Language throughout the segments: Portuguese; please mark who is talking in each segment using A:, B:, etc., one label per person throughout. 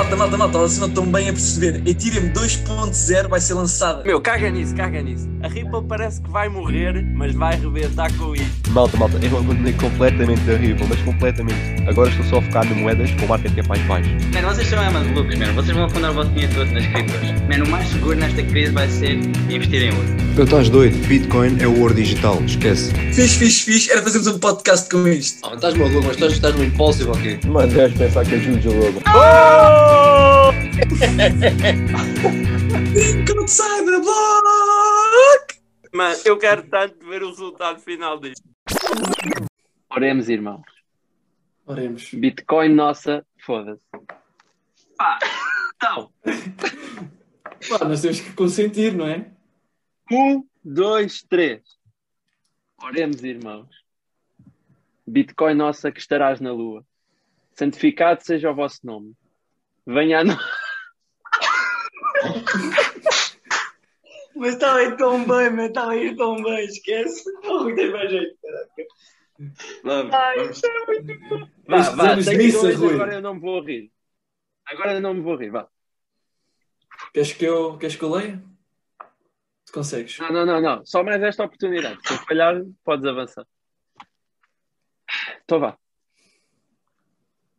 A: malta, malta, malta, vocês não estão bem a perceber. Ethereum 2.0 vai ser lançada.
B: Meu, caga nisso, caga nisso. A Ripple parece que vai morrer, mas vai rebentar com isto.
C: Malta, malta, eu abandonei completamente a Ripple, mas completamente. Agora estou só a focar em moedas com market cap mais baixo.
D: Mano, vocês são é malucos, mano. Vocês vão afundar o vosso dinheiro todo nas criptos. Mano, o mais seguro nesta crise vai ser investir em ouro.
E: Eu estás doido, Bitcoin é o ouro digital, esquece.
A: Fiz, fiz, fiz. Era fazermos um podcast com isto.
F: Ah, estás maluco, mas estás, estás no impulsivo aqui.
C: Mano, deves pensar que é Juju logo.
A: Link de Cyberblock!
B: Mano, eu quero tanto ver o resultado final disto.
G: Oremos, irmãos.
F: Oremos.
G: Bitcoin nossa, foda-se. Pá, então.
F: Pá, nós temos que consentir, não é?
G: Um, dois, três. Oremos, irmãos. Bitcoin nossa que estarás na lua. Santificado seja o vosso nome. Venha a nós.
A: Mas estava aí tão bem, mas estava aí tão bem, esquece. Não tem mais jeito, caraca.
G: Vamos,
A: Ai,
G: vamos.
A: isto é muito bom.
G: Vá, vá,
F: missa, Rui.
G: agora eu não me vou rir. Agora eu não me vou rir, vá.
F: Queres que eu, queres que eu leia? Tu consegues?
G: Não, não, não, não. Só mais esta oportunidade. Se eu falhar, podes avançar. Então vá.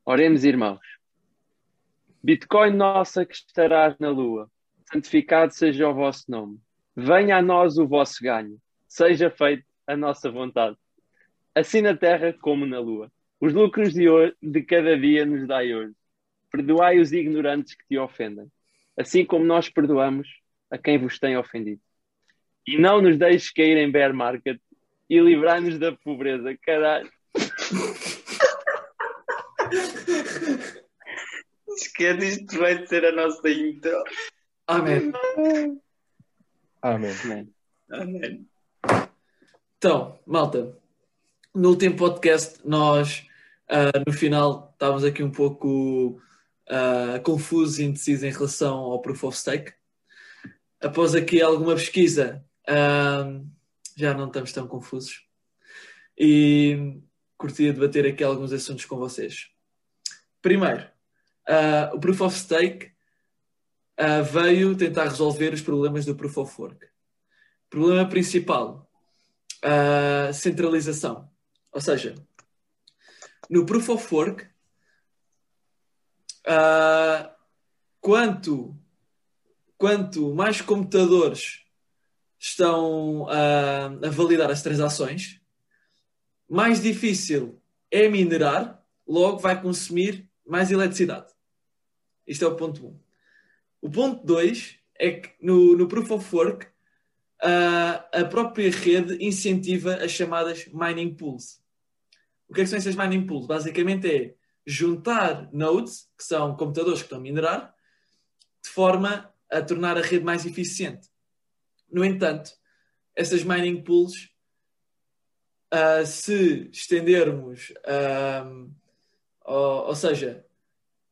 G: Oremos, irmãos. Bitcoin nossa que estarás na lua. Santificado seja o vosso nome. Venha a nós o vosso ganho. Seja feita a nossa vontade. Assim na terra como na lua. Os lucros de, hoje, de cada dia nos dai hoje. Perdoai os ignorantes que te ofendem. Assim como nós perdoamos a quem vos tem ofendido. E não nos deixes cair em bear market e livrai-nos da pobreza. Caralho.
D: Esquece, isto vai ser a nossa intro.
F: Amém.
C: Amém.
G: Man.
D: Amém.
F: Então, malta, no último podcast nós, ah, no final, estávamos aqui um pouco ah, confusos e indecisos em relação ao Proof of Stake. Após aqui alguma pesquisa, ah, já não estamos tão confusos. E curtia debater aqui alguns assuntos com vocês. Primeiro, ah, o Proof of Stake ah, veio tentar resolver os problemas do Proof of Work. Problema principal, a centralização. Ou seja, no Proof of Work, ah, quanto, quanto mais computadores estão a validar as transações, mais difícil é minerar, logo vai consumir mais eletricidade. Isto é o ponto 1. Um. O ponto 2 é que no, no Proof of Work ah, a própria rede incentiva as chamadas mining pools. O que, é que são essas mining pools? Basicamente é juntar nodes, que são computadores que estão a minerar, de forma a tornar a rede mais eficiente. No entanto, essas mining pools, ah, se estendermos, ah, ou, ou seja,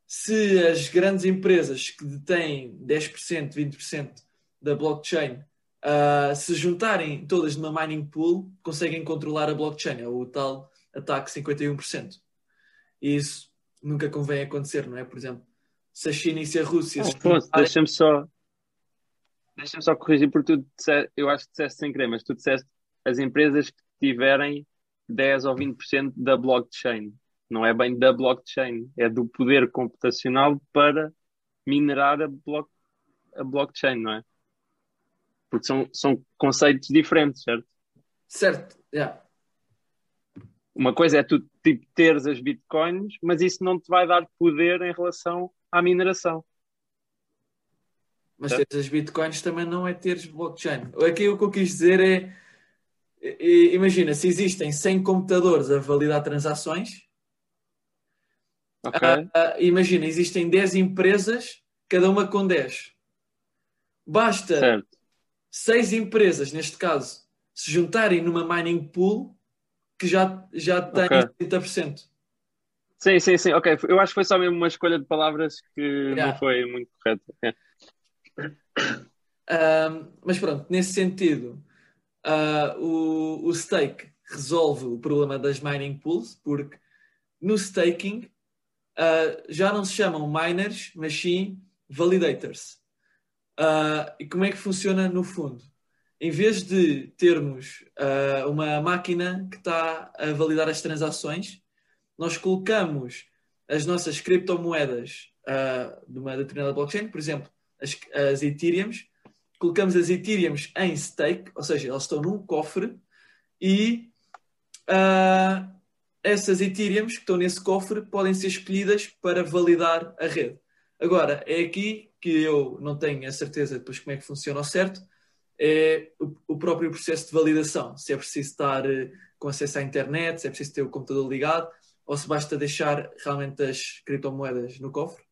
F: se as grandes empresas que detêm 10%, 20% da blockchain Uh, se juntarem todas numa mining pool, conseguem controlar a blockchain, é o tal ataque 51%. E isso nunca convém acontecer, não é? Por exemplo, se a China e se a Rússia.
G: Afonso,
F: juntarem-
G: deixa-me só. Deixa-me só corrigir, porque tu disseste, eu acho que disseste sem querer, mas tu disseste as empresas que tiverem 10 ou 20% da blockchain. Não é bem da blockchain, é do poder computacional para minerar a, block, a blockchain, não é? Porque são, são conceitos diferentes, certo?
F: Certo, yeah.
G: Uma coisa é tu tipo, teres as bitcoins, mas isso não te vai dar poder em relação à mineração.
F: mas teres as bitcoins também não é teres blockchain. Aqui o que eu quis dizer é: i- imagina, se existem 100 computadores a validar transações,
G: Ok?
F: Ah, imagina, existem 10 empresas, cada uma com 10. Basta
G: certo.
F: seis empresas, neste caso, se juntarem numa mining pool que já, já tem
G: Ok.
F: 30%.
G: Sim, sim, sim. Ok, eu acho que foi só mesmo uma escolha de palavras que
F: Yeah.
G: não foi muito correta.
F: Ahm, mas pronto, nesse sentido, ah, o, o stake resolve o problema das mining pools, porque no staking ah, já não se chamam miners, mas sim validators. Ah, e como é que funciona no fundo? Em vez de termos ah, uma máquina que está a validar as transações, nós colocamos as nossas criptomoedas ah, de uma determinada blockchain, por exemplo, as, as Ethereums, colocamos as Ethereums em stake, ou seja, elas estão num cofre e ah, essas Ethereums que estão nesse cofre podem ser escolhidas para validar a rede. Agora, é aqui que eu não tenho a certeza depois como é que funciona ao certo, é o, próprio processo de validação. Se é preciso estar eh, com acesso à internet, se é preciso ter o computador ligado, ou se basta deixar realmente as criptomoedas no cofre.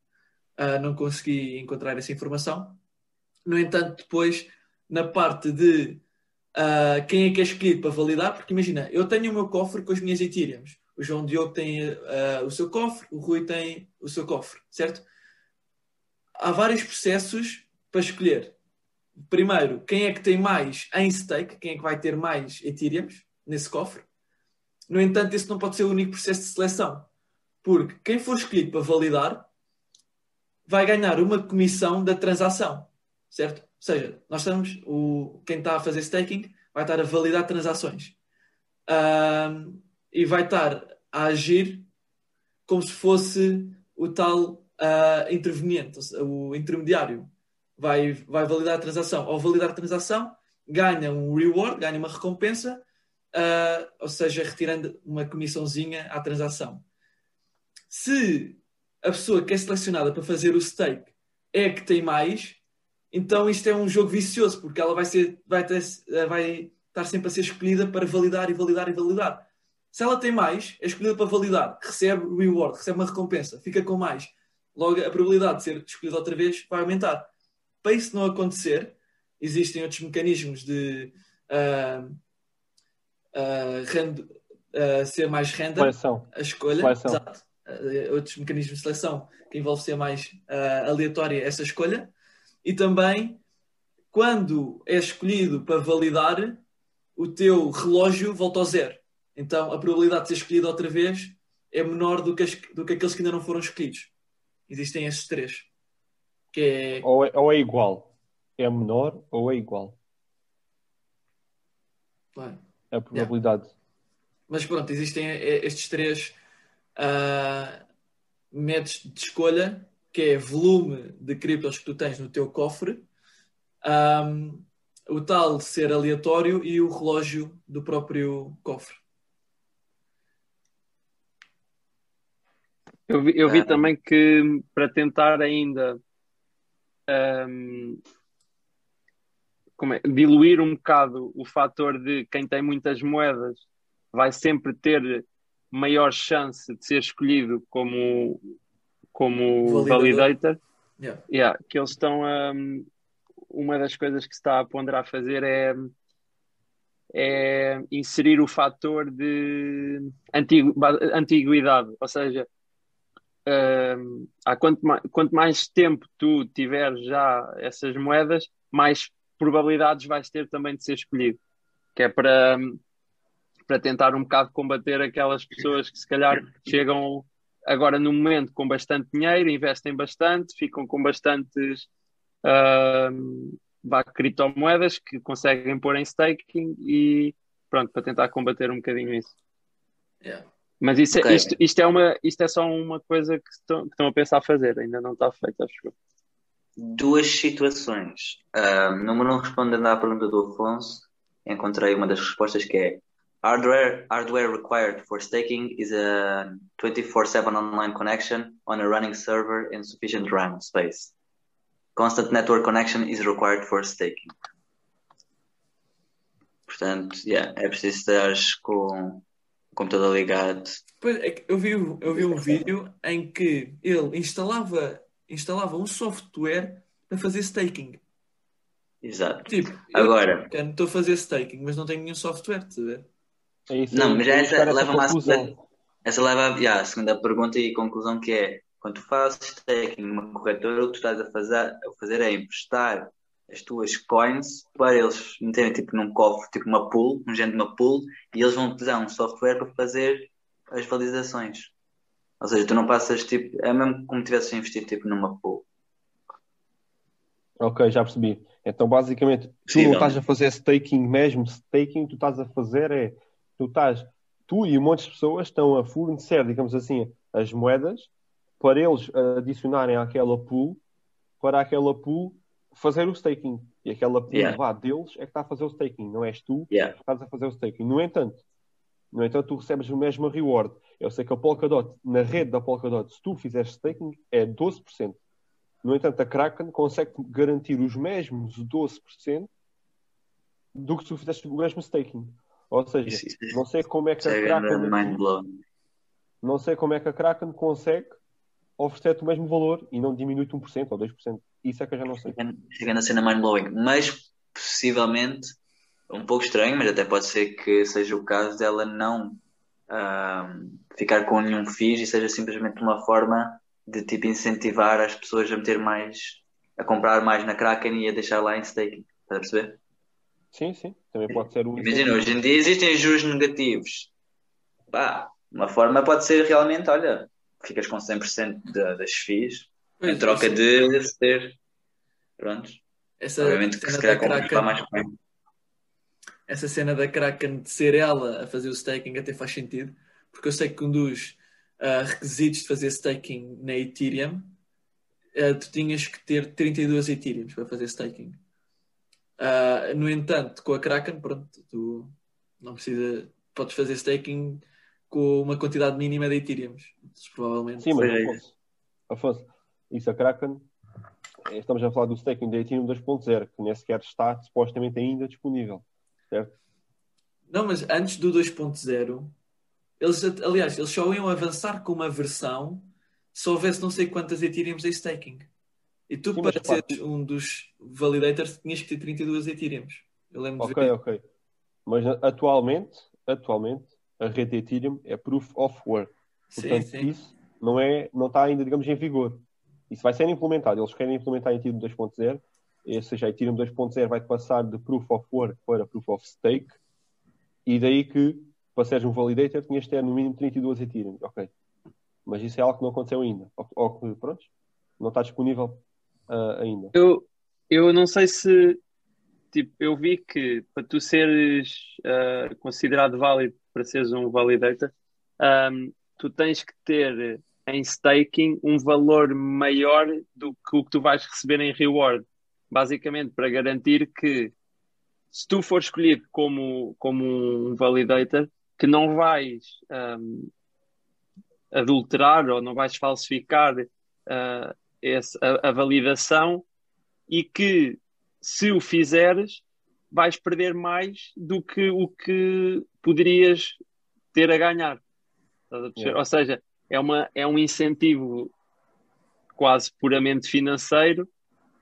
F: Ah, não consegui encontrar essa informação. No entanto, depois, na parte de ah, quem é que é escolhido para validar, porque imagina, eu tenho o meu cofre com as minhas Ethereums. O João Diogo tem ah, o seu cofre, o Rui tem o seu cofre, certo? Há vários processos para escolher. Primeiro, quem é que tem mais em stake, quem é que vai ter mais Ethereums nesse cofre. No entanto, esse não pode ser o único processo de seleção, porque quem for escolhido para validar vai ganhar uma comissão da transação, certo? Seja, nós estamos, o, quem está a fazer staking vai estar a validar transações Ahm, e vai estar a agir como se fosse o tal ah, interveniente, o intermediário. Vai, vai validar a transação. Ao validar a transação, ganha um reward, ganha uma recompensa, ah, ou seja, retirando uma comissãozinha à transação. Se a pessoa que é selecionada para fazer o stake é que tem mais, então isto é um jogo vicioso, porque ela vai, ser, vai, ter, vai estar sempre a ser escolhida para validar e validar e validar. Se ela tem mais, é escolhida para validar, recebe reward, recebe uma recompensa, fica com mais. Logo, a probabilidade de ser escolhida outra vez vai aumentar. Para isso não acontecer, existem outros mecanismos de ah, ah, rand- ah, ser mais
H: Seleção.
F: a escolha,
H: Seleção.
F: Uh, outros mecanismos de seleção que envolvem ser mais uh, aleatória essa escolha, e também quando é escolhido para validar, o teu relógio volta ao zero. Então a probabilidade de ser escolhido outra vez é menor do que, as- do que aqueles que ainda não foram escolhidos. Existem estes três. Que é
H: Ou é, ou é igual. É menor ou é igual. A probabilidade.
F: Mas pronto, existem eh, estes três ah, métodos de escolha, que é volume de criptos que tu tens no teu cofre, ahm, o tal ser aleatório e o relógio do próprio cofre.
G: Eu vi, eu vi
D: Ah.
G: também que para tentar ainda como é, diluir um bocado o fator de quem tem muitas moedas vai sempre ter maior chance de ser escolhido como, como
F: Validador.
G: validator.
F: Yeah.
G: Yeah, que eles estão a. Uma das coisas que se está a ponderar a fazer é, é inserir o fator de antigu, antiguidade, ou seja, hum, há quanto, mais, quanto mais tempo tu tiveres já essas moedas, mais probabilidades vais ter também de ser escolhido, que é para, para tentar um bocado combater aquelas pessoas que se calhar chegam agora no momento com bastante dinheiro, investem bastante, ficam com bastantes vá, criptomoedas que conseguem pôr em staking e pronto, para tentar combater um bocadinho isso.
F: Yeah.
G: Mas isso, é-
D: Ok.
G: isto, isto, é uma, isto é só uma coisa que estão, que estão a pensar fazer, ainda não está feito, acho eu.
D: Duas situações. Ah, número um, respondendo à pergunta do Afonso, encontrei uma das respostas que é hardware, hardware required for staking is a 24/7 online connection on a running server in sufficient RAM space. Constant network connection is required for staking. Portanto, yeah, é preciso estar com o computador ligado.
F: Pois é eu vi, eu vi um vídeo em que ele instalava, instalava um software para fazer staking.
D: Exato.
F: Tipo, eu
D: Agora,
F: bacana, estou a fazer staking, mas não tenho nenhum software, estás a ver?
H: É isso,
D: Não, mas essa à
H: conclusão.
D: segunda, essa leva à yeah, à segunda pergunta e conclusão que é quando tu fazes staking numa corretora, o que tu estás a fazer, a fazer é emprestar as tuas coins para eles meterem tipo num cofre, tipo uma pool, um género de uma pool, e eles vão utilizar um software para fazer as validações. Ou seja, tu não passas tipo. É mesmo como tivesses a investir tipo numa pool.
C: Ok, já percebi. Então, basicamente, tu não
D: Possivelmente.
C: estás a fazer staking mesmo. Staking, tu estás a fazer é. Tu estás. Tu e um monte de pessoas estão a fornecer, digamos assim, as moedas para eles adicionarem àquela pool, para aquela pool fazer o staking. E aquela pool
D: Yeah.
C: vá deles é que está a fazer o staking, não és tu
D: Yeah.
C: que estás a fazer o staking. No entanto, no entanto, tu recebes o mesmo reward. Eu sei que a Polkadot, na rede da Polkadot, se tu fizeres staking, é 12%. No entanto, a Kraken consegue garantir os mesmos 12% do que se tu fizeste o mesmo staking. Ou seja,
D: Isso, isso,
C: não sei como é que a
D: é
C: Kraken não sei como é que a Kraken consegue oferecer-te o mesmo valor e não diminui-te 1% ou 2%. Isso é que eu já não sei.
D: Chegando a cena mind blowing. Mas possivelmente, um pouco estranho, mas até pode ser que seja o caso dela não ahm, ficar com nenhum FIIs e seja simplesmente uma forma de tipo incentivar as pessoas a meter mais, a comprar mais na Kraken e a deixar lá em staking. Estás a perceber?
C: Sim, sim. Também pode ser um
D: Imagina, hoje em dia existem juros negativos. Pá, uma forma pode ser realmente, olha, ficas com 100% da- das FIIs
F: Pois,
D: em troca de ter. Pronto.
F: Essa
D: Obviamente que
F: cena
D: se calhar mais coin.
F: essa cena da Kraken de ser ela a fazer o staking até faz sentido, porque eu sei que um dos ah, requisitos de fazer staking na Ethereum, ah, tu tinhas que ter 32 Ethereums para fazer staking. Ah, no entanto, com a Kraken, pronto, tu não precisa, podes fazer staking com uma quantidade mínima de Ethereums. Provavelmente.
C: Sim, mas. Afonso, Afonso, isso a Kraken, eh, estamos a falar do staking da Ethereum 2.0, que nem sequer está supostamente ainda disponível. Certo?
F: Não, mas antes do 2.0, eles, aliás, eles só iam avançar com uma versão se houvesse não sei quantas Ethereums em staking. E tu,
C: Sim,
F: para seres um dos validators, tinhas que ter 32 Ethereums. Eu lembro de
C: Ok,
F: ver.
C: ok. Mas atualmente, atualmente, a rede de Ethereum é Proof of Work.
F: Sim,
C: Portanto,
F: sim.
C: isso não, é, não está ainda, digamos, em vigor. Isso vai ser implementado. Eles querem implementar em Ethereum 2.0, ou seja, Ethereum 2.0 vai passar de Proof of Work para Proof of Stake, e daí que, para seres um validator, tinhas de ter no mínimo 32 Ethereum. Ok. Mas isso é algo que não aconteceu ainda. Ou, ou pronto, não está disponível ah, ainda.
G: Eu, eu não sei se tipo, eu vi que para tu seres ah, considerado válido para seres um validator, ahm, tu tens que ter em staking um valor maior do que o que tu vais receber em reward. Basicamente, para garantir que se tu for escolhido como, como um validator, que não vais ahm, adulterar ou não vais falsificar ah, esse- a, a validação e que se o fizeres vais perder mais do que o que poderias ter a ganhar. A. Ou seja, é, uma, é um incentivo quase puramente financeiro,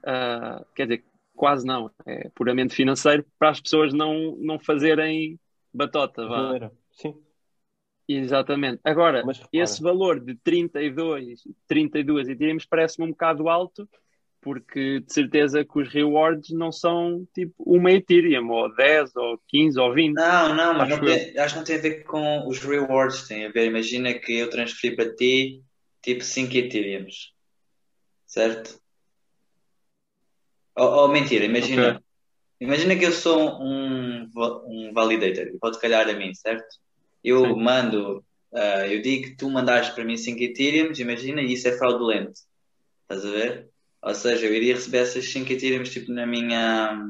G: ah, quer dizer, quase não, é puramente financeiro para as pessoas não, não fazerem batota. Vá.
C: Sim.
G: Exatamente. Agora, esse valor de 32, 32 Ethereum parece-me um bocado alto, porque de certeza que os rewards não são tipo uma Ethereum, ou 10, ou 15, ou 20.
D: Não, não, mas
G: Acho
D: não tem- acho que não tem a ver com os rewards. Tem a ver, imagina que eu transferi para ti tipo 5 Ethereums. Certo? Ou, ou mentira, imagina.
G: Ok.
D: Imagina que eu sou um, um validator e pode calhar a mim, certo? Eu
G: Sim.
D: mando, ah, eu digo que tu mandaste para mim 5 Ethereums, imagina, e isso é fraudulento. Estás a ver? Ou seja, eu iria receber essas 5 Ethereums tipo na minha,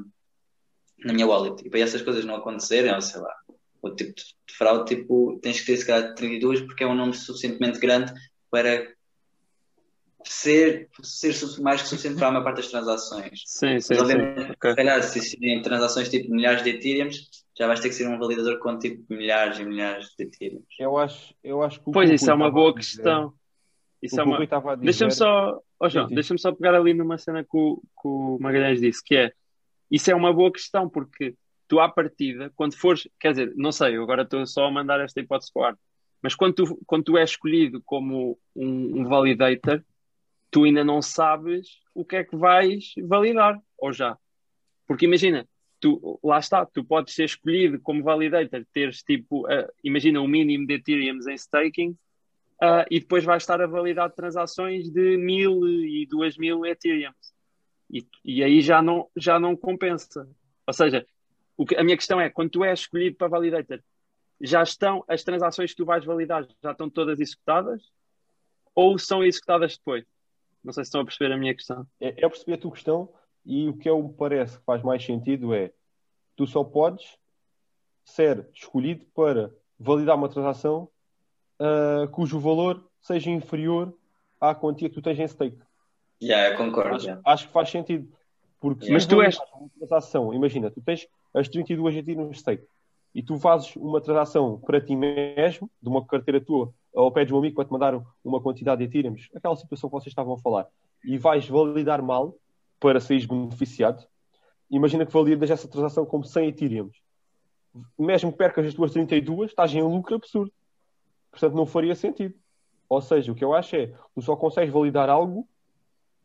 D: na minha wallet. E para essas coisas não acontecerem, ou sei lá, o tipo de fraude, tipo, tens que ter se calhar 32 porque é um número suficientemente grande para ser, ser mais que suficiente para a maior parte das transações.
G: Sim, sim,
D: Mas
G: sim.
D: se calhar, se existirem transações tipo milhares de Ethereums, já vais ter que ser um validador com tipo milhares e milhares de Ethereums.
C: Eu acho, eu acho que o
G: Pois
C: que o
G: isso é uma boa questão. Isso
C: o
G: é uma...
C: Dizer-
G: Deixa-me só, oh, João,
C: Sim, sim.
G: deixa-me só pegar ali numa cena que o, que o Magalhães disse, que é, isso é uma boa questão, porque tu à partida, quando fores, quer dizer, não sei, eu agora estou só a mandar esta hipótese para o ar, mas quando tu, quando tu és escolhido como um, um validator, tu ainda não sabes o que é que vais validar, ou já. Porque imagina, tu, lá está, tu podes ser escolhido como validator, teres tipo, eh, imagina o mínimo de Ethereum em staking, ah, e depois vai estar a validar transações de mil e duas mil Ethereum. E, e aí já não, já não compensa. Ou seja, o que, a minha questão é, quando tu és escolhido para validator, já estão as transações que tu vais validar, já estão todas executadas? Ou são executadas depois? Não sei se estão a perceber a minha questão.
C: É, eu percebi a tua questão e o que eu me parece que faz mais sentido é tu só podes ser escolhido para validar uma transação uh, cujo valor seja inferior à quantia que tu tens em stake.
D: Yeah, eu concordo.
C: Acho,
D: yeah.
C: acho que faz sentido. Porque
G: Mas tu és-
C: uma transação, imagina, tu tens as 32 aqui no stake e tu fazes uma transação para ti mesmo, de uma carteira tua, ou pedes um amigo para te mandar uma quantidade de Ethereum, aquela situação que vocês estavam a falar, e vais validar mal para seres beneficiado, imagina que validas essa transação como 100 Ethereum. Mesmo que percas as tuas 32, estás em lucro absurdo. Portanto, não faria sentido. Ou seja, o que eu acho é, tu só consegues validar algo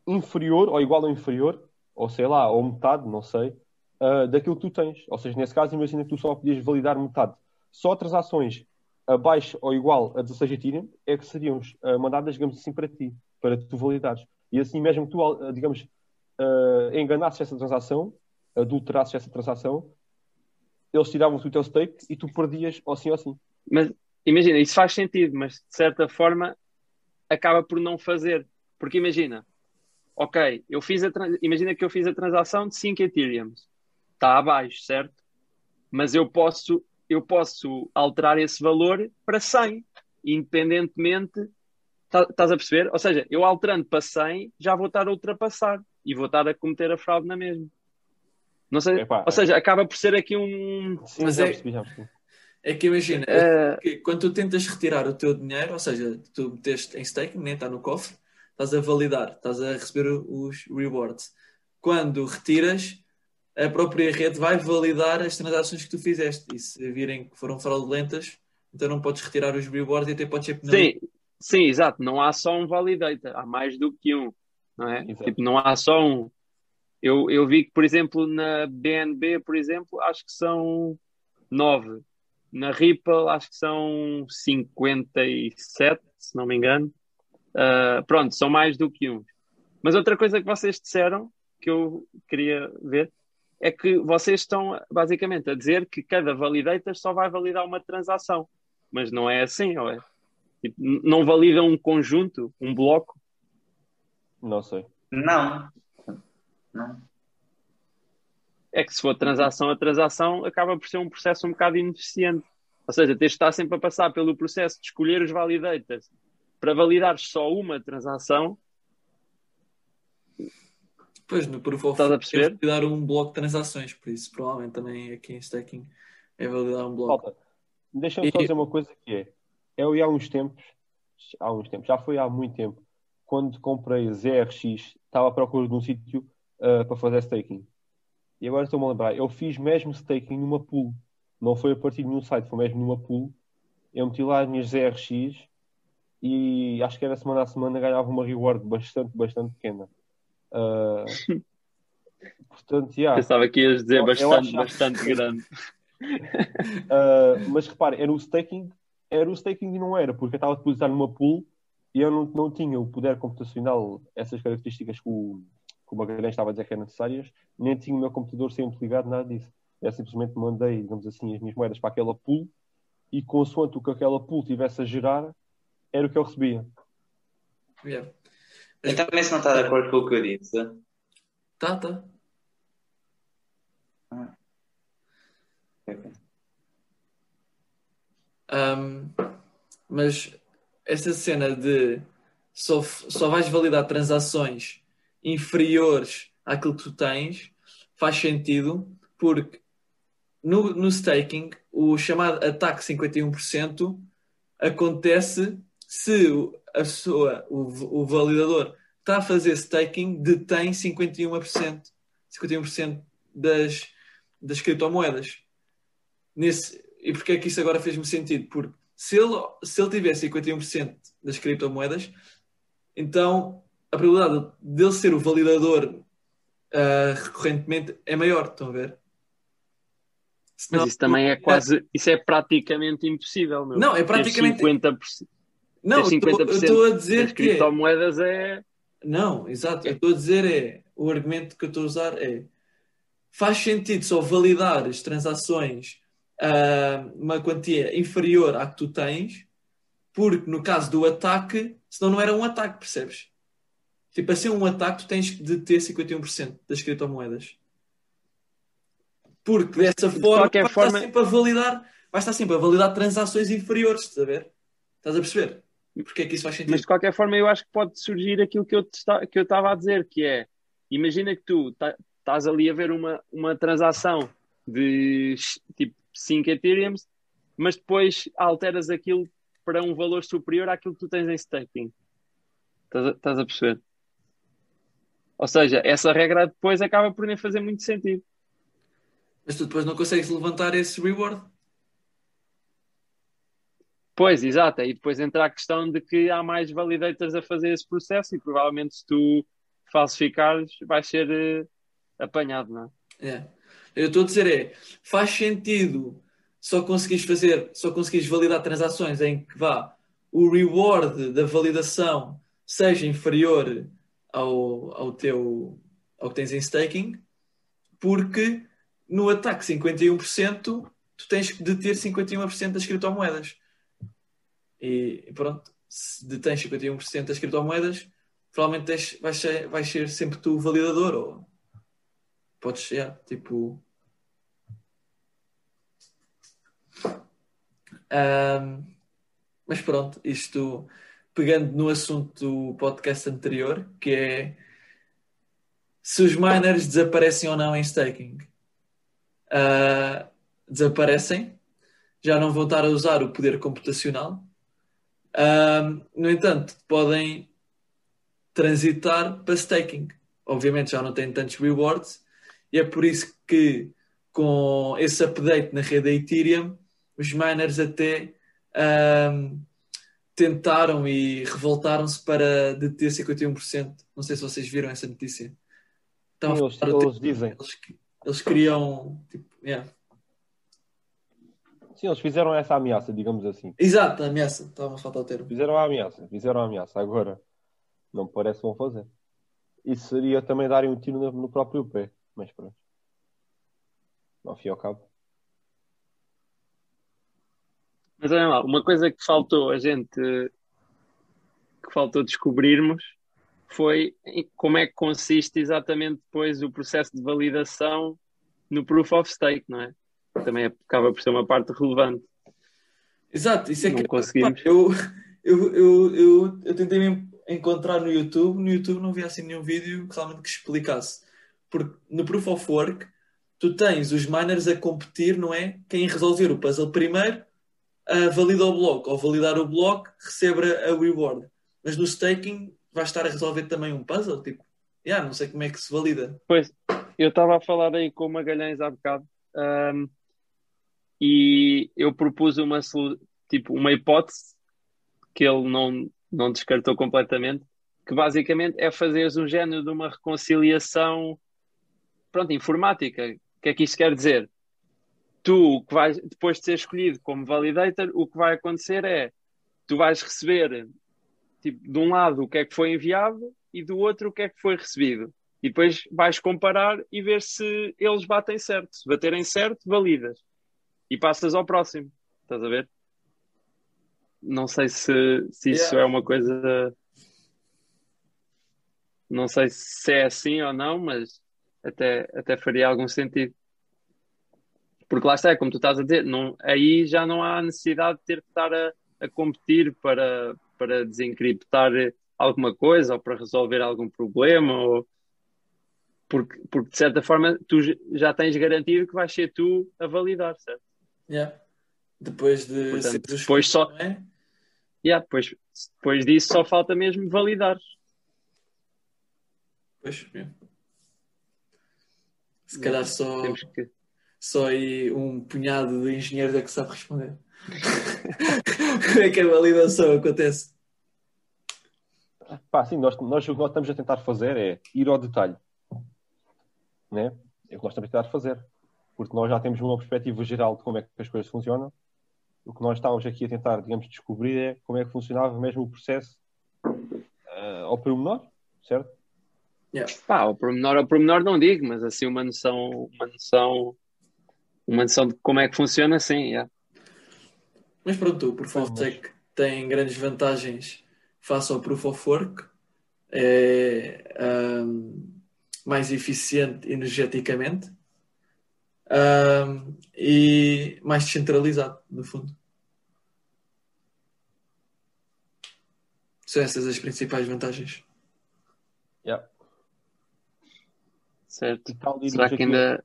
C: inferior ou igual ou inferior, ou sei lá, ou metade, não sei, ah, daquilo que tu tens. Ou seja, nesse caso, imagina que tu só podias validar metade. Só transações abaixo ou igual a 16 Ethereum é que seriam ah, mandadas, digamos assim, para ti, para tu validares. E assim, mesmo que tu, ah, digamos, ah, enganasses essa transação, adulterasses essa transação, eles tiravam-te o teu stake e tu perdias ou sim ou sim.
G: Mas imagina, isso faz sentido, mas de certa forma acaba por não fazer. Porque imagina, ok, eu fiz a imagina que eu fiz a transação de 5 Ethereum. Está abaixo, certo? Mas eu posso, eu posso alterar esse valor para 100, independentemente. Tá- Estás a perceber? Ou seja, eu alterando para 100, já vou estar a ultrapassar e vou estar a cometer a fraude na mesma. Não sei,
C: Epá,
G: ou seja, acaba por ser aqui um.
C: Sim,
F: Mas
C: já
F: é-
C: percebi, já percebi.
F: É que imagina,
G: eh,
F: que quando tu tentas retirar o teu dinheiro, ou seja, tu meteste em staking, nem está no cofre, estás a validar, estás a receber os rewards. Quando retiras, a própria rede vai validar as transações que tu fizeste. E se virem que foram fraudulentas, então não podes retirar os rewards e até podes ser penalizado.
G: Sim, sim, exato. Não há só um validator, há mais do que um, não é?
C: Exato.
G: Tipo, não há só um. Eu, eu vi que, por exemplo, na BNB, por exemplo, acho que são nove. Na Ripple, acho que são 57, se não me engano. Ah, pronto, são mais do que um. Mas outra coisa que vocês disseram, que eu queria ver, é que vocês estão basicamente a dizer que cada validator só vai validar uma transação. Mas não é assim, ou é? Tipo, não valida um conjunto, um bloco?
C: Não sei.
D: Não. Não.
G: É que se for transação a transação, acaba por ser um processo um bocado ineficiente. Ou seja, tens de estar sempre a passar pelo processo de escolher os validators para validar só uma transação.
F: Depois, no Proof of
G: Estás a
F: Work, é
G: perceber?
F: validar um bloco de transações, por isso provavelmente também aqui em staking é validar um bloco.
C: Falta. Deixa-me só
F: E-
C: dizer uma coisa que é. Eu ia há uns tempos, há uns tempos, já foi há muito tempo, quando comprei ZRX, estava à procura de um sítio ah, para fazer staking. E agora estou-me a lembrar, eu fiz mesmo staking numa pool. Não foi a partir de nenhum site, foi mesmo numa pool. Eu meti lá as minhas ZRX e acho que era semana a semana ganhava uma reward bastante, bastante pequena. Ah, portanto, yeah.
G: Pensava que ias dizer
C: Eu- eu
G: bastante,
C: achava-
G: bastante grande.
C: Uh, mas repare, era o staking, era o staking e não era, porque eu estava a depositar numa pool e eu não, não tinha o poder computacional, essas características que o, que o Magalhães estava a dizer que eram necessárias, nem tinha o meu computador sempre ligado, nada disso. Eu simplesmente mandei, digamos assim, as minhas moedas para aquela pool e consoante o que aquela pool tivesse a gerar, era o que eu recebia.
F: Yeah.
D: Eu também se não está de acordo com o que eu disse.
F: Tá, tá. Um, mas esta cena de só, só vais validar transações inferiores àquilo que tu tens faz sentido porque no, no staking o chamado ataque 51% acontece se a pessoa, o, o validador está a fazer staking detém 51%, 51% das, das criptomoedas. Nesse, e porquê é que isso agora fez-me sentido? Porque se ele, se ele tiver 51% das criptomoedas, então a probabilidade dele ser o validador ah, recorrentemente é maior, estão a ver? Senão-
G: Mas isso também é quase, isso é praticamente impossível, meu.
F: Não, é praticamente-
G: 50%.
F: Não,
G: Ter
F: eu estou-
G: 50%
F: a dizer
G: das
F: que é.
G: criptomoedas é.
F: Não, exato. Eu estou a dizer é. O argumento que eu estou a usar é. Faz sentido só validar as transações a uma quantia inferior à que tu tens, porque no caso do ataque, senão não era um ataque, percebes? Tipo, assim, um ataque, tu tens de ter 51% das criptomoedas. Porque dessa
G: de
F: forma,
G: qualquer
F: vais
G: forma-
F: estar sempre a validar, vais estar sempre a validar transações inferiores, estás a ver? Estás a perceber? E porquê é que isso faz sentido?
G: Mas de qualquer forma, eu acho que pode surgir aquilo que eu estava a dizer, que é: imagina que tu tá- estás ali a ver uma, uma transação de tipo 5 Ethereum, mas depois alteras aquilo para um valor superior àquilo que tu tens em staking. Estás a, estás a perceber? Ou seja, essa regra depois acaba por nem fazer muito sentido.
F: Mas tu depois não consegues levantar esse reward.
G: Pois, exato. E depois entra a questão de que há mais validators a fazer esse processo e provavelmente se tu falsificares vais ser eh, apanhado, não é?
F: É. Eu estou a dizer é, faz sentido só conseguires fazer, só conseguires validar transações em que vá o reward da validação seja inferior ao, ao teu ao que tens em staking, porque no ataque 51% tu tens de ter 51% das criptomoedas. E, pronto, se detens 51% das criptomoedas, provavelmente tens, vais, ser, vais ser sempre tu o validador ou podes ser, tipo. Ahm, mas pronto, isto pegando no assunto do podcast anterior, que é se os miners desaparecem ou não em staking. Ah, desaparecem, já não vão estar a usar o poder computacional. Ahm, no entanto, podem transitar para staking. Obviamente já não têm tantos rewards, e é por isso que com esse update na rede da Ethereum, os miners até ahm, tentaram e revoltaram-se para deter 51%. Não sei se vocês viram essa notícia. Estavam
C: Sim,
F: a
C: eles- eles dizem.
F: Eles, eles queriam. Tipo, yeah.
C: Sim, eles fizeram essa ameaça, digamos assim.
F: Exato, a ameaça. Estava a faltar o termo.
C: Fizeram a ameaça, fizeram a ameaça. Agora, não parece que vão fazer. Isso seria também darem um tiro no próprio pé. Mas pronto. Ao fim e ao cabo.
G: Mas olha lá, uma coisa que faltou a gente que faltou descobrirmos foi como é que consiste exatamente depois o processo de validação no proof of stake, não é? Também acaba por ser uma parte relevante.
F: Exato, isso é
G: Não
F: que
G: conseguimos.
F: eu, eu, eu, eu, eu tentei me encontrar no YouTube, no YouTube não vi assim nenhum vídeo que realmente que explicasse. Porque no Proof of Work tu tens os miners a competir, não é? Quem resolver o puzzle primeiro ah, valida o bloco, ou validar o bloco recebe a reward. Mas no staking vais estar a resolver também um puzzle, tipo, yeah, não sei como é que se valida.
G: Pois, eu estava a falar aí com o Magalhães há bocado, ahm, e eu propus uma, tipo, uma hipótese que ele não, não descartou completamente, que basicamente é fazeres um género de uma reconciliação, pronto, informática. O que é que isto quer dizer? Tu, que vais, depois de ser escolhido como validator, o que vai acontecer é, tu vais receber, tipo, de um lado o que é que foi enviado e do outro o que é que foi recebido. E depois vais comparar e ver se eles batem certo. Se baterem certo, validas. E passas ao próximo. Estás a ver? Não sei se, se isso
F: Yeah.
G: é uma coisa. Não sei se é assim ou não, mas até, até faria algum sentido. Porque lá está, é como tu estás a dizer, não, aí já não há necessidade de ter que estar a, a competir para, para desencriptar alguma coisa ou para resolver algum problema ou porque, porque de certa forma tu já tens garantido que vais ser tu a validar, certo?
F: Yeah. Depois de
G: Portanto, depois só-
F: é?
G: Yeah, depois, depois disso só falta mesmo validar.
F: Pois, é. Se calhar só,
G: Temos que...
F: só aí um punhado de engenheiros é que sabe responder. Como é que a validação acontece?
C: Pá, sim, nós, nós o que nós estamos a tentar fazer é ir ao detalhe. Né? É o que nós estamos a tentar fazer. Porque nós já temos uma perspectiva geral de como é que as coisas funcionam. O que nós estávamos aqui a tentar, digamos, descobrir é como é que funcionava mesmo o processo uh, ao pormenor, certo?
G: Pá, o pormenor, o pormenor não digo, mas assim uma noção, uma noção, uma noção de como é que funciona, sim, yeah.
F: Mas pronto, o Proof of Stake tem grandes vantagens face ao Proof of Work. É um, mais eficiente energeticamente um, e mais descentralizado, no fundo. São essas as principais vantagens.
C: Yeah.
G: Certo.
C: E tal,
G: Será que ainda.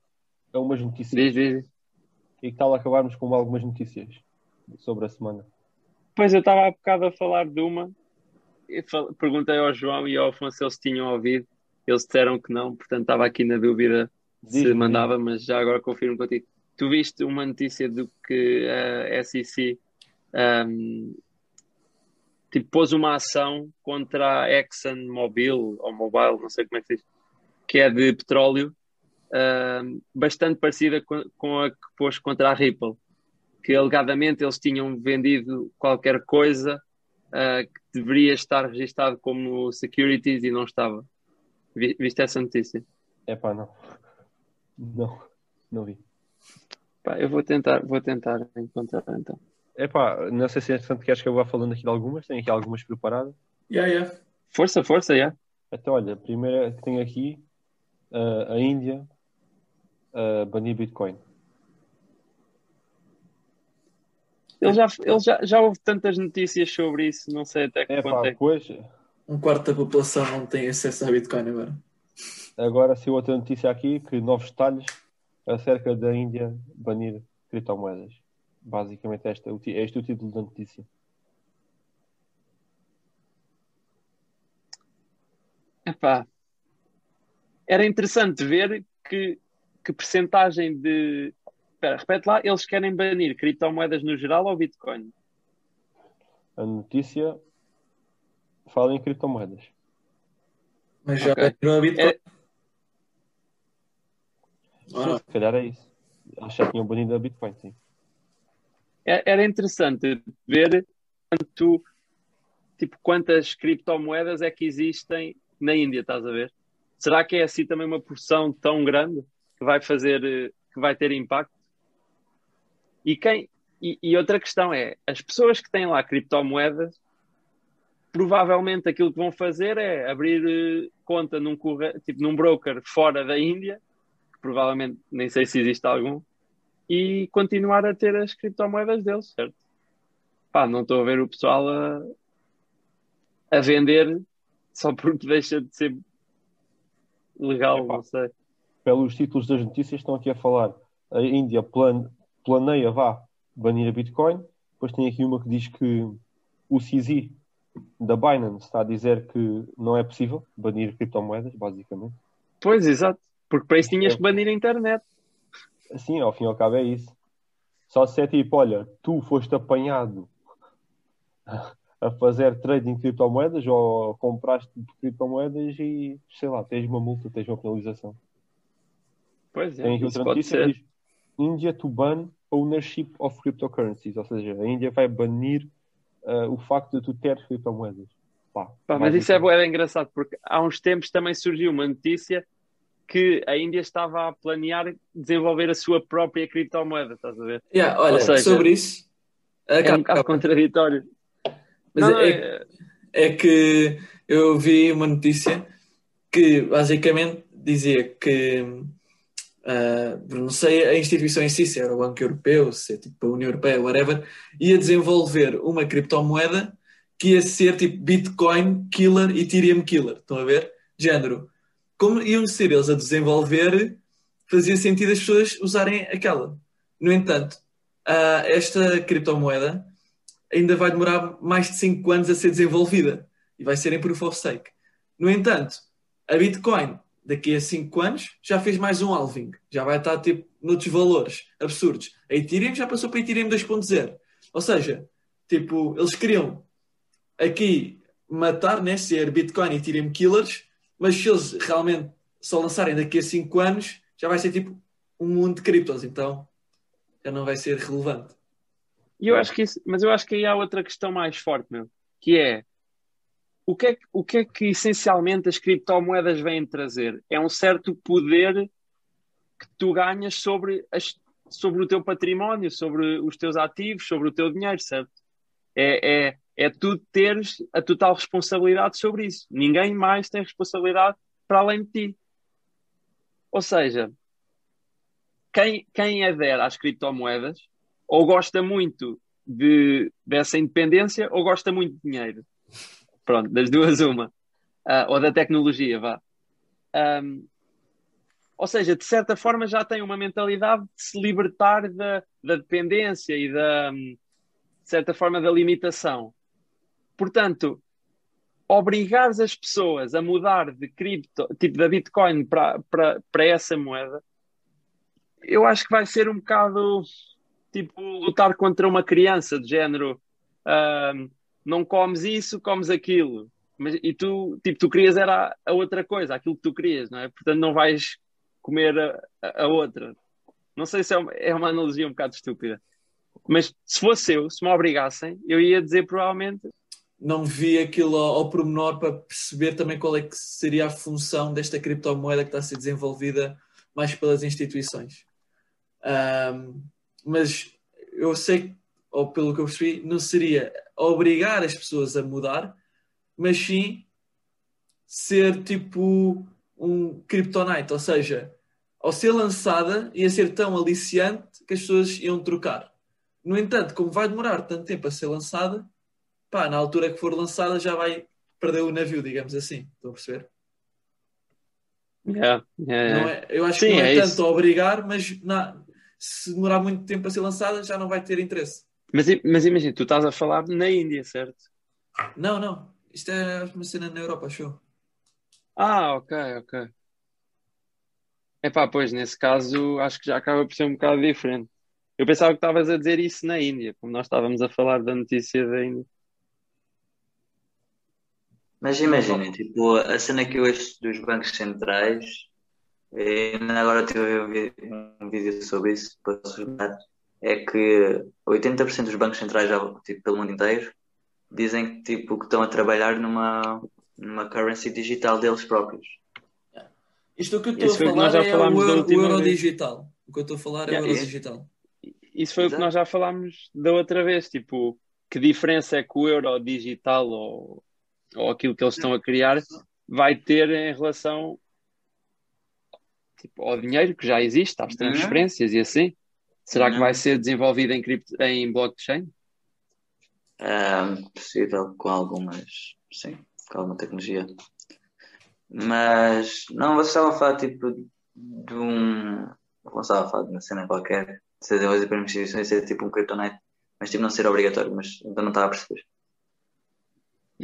C: Algumas notícias.
G: Diz, diz.
C: E que tal acabarmos com algumas notícias sobre a semana?
G: Pois eu estava há bocado a falar de uma. Perguntei ao João e ao Afonso se eles tinham ouvido. Eles disseram que não, portanto estava aqui na dúvida se mandava, mas já agora confirmo contigo. Tu viste uma notícia do que a SEC um, tipo, pôs uma ação contra a ExxonMobil, ou Mobile, não sei como é que se diz, que é de petróleo, um, bastante parecida com, com a que pôs contra a Ripple, que alegadamente eles tinham vendido qualquer coisa uh, que deveria estar registado como securities e não estava. Viste essa notícia?
C: É pá, não. Não, não vi.
G: Pá, eu vou tentar, vou tentar encontrar então.
C: É pá, não sei se é interessante que acho que eu vou falando aqui de algumas, tenho aqui algumas preparadas.
F: Yeah, yeah.
G: Força, força, já. Yeah.
C: Então, olha, a primeira que tenho aqui, uh, a Índia uh, banir Bitcoin.
G: Ele já, ele já, já houve tantas notícias sobre isso, não sei até que
C: é,
G: ponto
C: pá,
G: é.
C: Pois,
F: Um quarto da população não tem acesso a Bitcoin agora.
C: agora saiu outra notícia aqui que novos detalhes acerca da Índia banir criptomoedas. Basicamente este, é este é o título da notícia.
G: Epá, era interessante ver que, que percentagem de. Espera, repete lá, eles querem banir criptomoedas no geral ou Bitcoin?
C: A notícia fala em criptomoedas.
F: Mas já
G: Ok.
F: não a Bitcoin.
G: É-
F: não?
C: Se calhar é isso. Acho que tinham banido a Bitcoin, sim.
G: É- Era interessante ver quanto, tipo, quantas criptomoedas é que existem na Índia, estás a ver? Será que é assim também uma porção tão grande que vai fazer, eh, que vai ter impacto? E quem e, e outra questão é, as pessoas que têm lá criptomoedas, provavelmente aquilo que vão fazer é abrir eh, conta num, tipo, num broker fora da Índia, que provavelmente nem sei se existe algum, e continuar a ter as criptomoedas deles, certo? Pá, não estou a ver o pessoal a, a vender só porque deixa de ser legal,
C: Epá.
G: não sei.
C: Pelos títulos das notícias estão aqui a falar a Índia plan- planeia vá banir a Bitcoin. Depois tem aqui uma que diz que o CZ da Binance está a dizer que não é possível banir criptomoedas, basicamente.
G: Pois, exato. Porque para isso tinhas que banir a internet.
C: Assim, ao fim e ao cabo é isso. Só se é tipo, olha, tu foste apanhado a fazer trading de criptomoedas ou compraste criptomoedas e, sei lá, tens uma multa, tens uma penalização.
G: Pois é,
C: Tem aqui
G: isso pode ser.
C: diz India to ban ownership of cryptocurrencies, ou seja, a Índia vai banir uh, o facto de tu teres criptomoedas. Pá,
G: Pá, mas isso é, de engraçado, porque há uns tempos também surgiu uma notícia que a Índia estava a planear desenvolver a sua própria criptomoeda, estás a ver?
F: Yeah, olha,
G: seja,
F: sobre isso.
G: É um bocado contraditório.
F: Mas
G: Não,
F: é,
G: é-
F: é que eu vi uma notícia que basicamente dizia que ah, não sei a instituição em si, se era o Banco Europeu, se é tipo a União Europeia, whatever, ia desenvolver uma criptomoeda que ia ser tipo Bitcoin Killer e Ethereum Killer. Estão a ver? Género. Como iam ser eles a desenvolver, fazia sentido as pessoas usarem aquela. No entanto, ah, esta criptomoeda ainda vai demorar mais de 5 anos a ser desenvolvida e vai ser em Proof of Stake. No entanto, a Bitcoin daqui a 5 anos já fez mais um halving, já vai estar tipo noutros valores absurdos. A Ethereum já passou para Ethereum 2.0. Ou seja, tipo, eles queriam aqui matar, né, ser Bitcoin e Ethereum killers, mas se eles realmente só lançarem daqui a 5 anos, já vai ser tipo um mundo de criptos, então já não vai ser relevante.
G: E eu acho que isso, mas eu acho que aí há outra questão mais forte, meu, que é o que é, o que é que essencialmente as criptomoedas vêm trazer? É um certo poder que tu ganhas sobre, as, sobre o teu património, sobre os teus ativos, sobre o teu dinheiro, certo? É, é, é tu teres a total responsabilidade sobre isso. Ninguém mais tem responsabilidade para além de ti. Ou seja, quem, quem adere às criptomoedas ou gosta muito de, dessa independência ou gosta muito de dinheiro. Pronto, das duas, uma. Ah, ou da tecnologia, vá. Ahm, ou seja, de certa forma já tem uma mentalidade de se libertar da, da dependência e da, hum, de certa forma, da limitação. Portanto, obrigares as pessoas a mudar de cripto, tipo da Bitcoin para essa moeda, eu acho que vai ser um bocado tipo lutar contra uma criança de género não comes isso, comes aquilo. Mas, e tu, tipo, tu querias era a, outra coisa, aquilo que tu querias, não é? Portanto, não vais comer a, a- outra. Não sei se é uma, é uma analogia um bocado estúpida. Mas se fosse eu, se me obrigassem, eu ia dizer provavelmente
F: Não vi aquilo ao, ao pormenor para perceber também qual é que seria a função desta criptomoeda que está a ser desenvolvida mais pelas instituições. Ahm, mas eu sei, ou pelo que eu percebi, não seria obrigar as pessoas a mudar, mas sim ser tipo um kryptonite, ou seja, ao ser lançada ia ser tão aliciante que as pessoas iam trocar. No entanto, como vai demorar tanto tempo a ser lançada, pá, na altura que for lançada já vai perder o navio, digamos assim. Estão a perceber?
G: Yeah, yeah,
F: Não
G: yeah.
F: é- eu acho
G: Sim,
F: que não é,
G: é
F: tanto
G: isso.
F: obrigar, mas na- se demorar muito tempo a ser lançada já não vai ter interesse.
G: Mas, mas imagina, tu estás a falar na Índia, certo?
F: Não, não. Isto é uma cena na Europa, achou?
G: Ah, ok, ok. Epá, pois, nesse caso, acho que já acaba por ser um bocado diferente. Eu pensava que estavas a dizer isso na Índia, como nós estávamos a falar da notícia da Índia.
D: Mas imaginem, tipo, a cena que eu acho dos bancos centrais, e ainda agora estive a ver um um vídeo sobre isso, posso ajudar, é que 80% dos bancos centrais já, tipo, pelo mundo inteiro dizem que, tipo, que estão a trabalhar numa, numa currency digital deles próprios.
F: Isto o que eu estou a falar
G: já
F: é
G: falámos
F: o o euro
G: vez.
F: digital. O que eu estou a falar é o
G: Yeah,
F: euro
D: isso.
F: digital.
G: Isso foi o que
D: Exato.
G: nós já falámos da outra vez, tipo, que diferença é que o euro digital ou, ou aquilo que eles estão a criar vai ter em relação tipo, ao dinheiro que já existe, às transferências e assim? Será que
D: Não.
G: vai ser desenvolvido em, cripto, em blockchain?
D: Ah, possível com algumas, sim, com alguma tecnologia. Mas, não, vocês estavam a falar, tipo, de um. Não estava a falar de uma cena qualquer, de uma instituição e ser tipo um kryptonite, mas tipo não ser obrigatório, mas então não estava a perceber.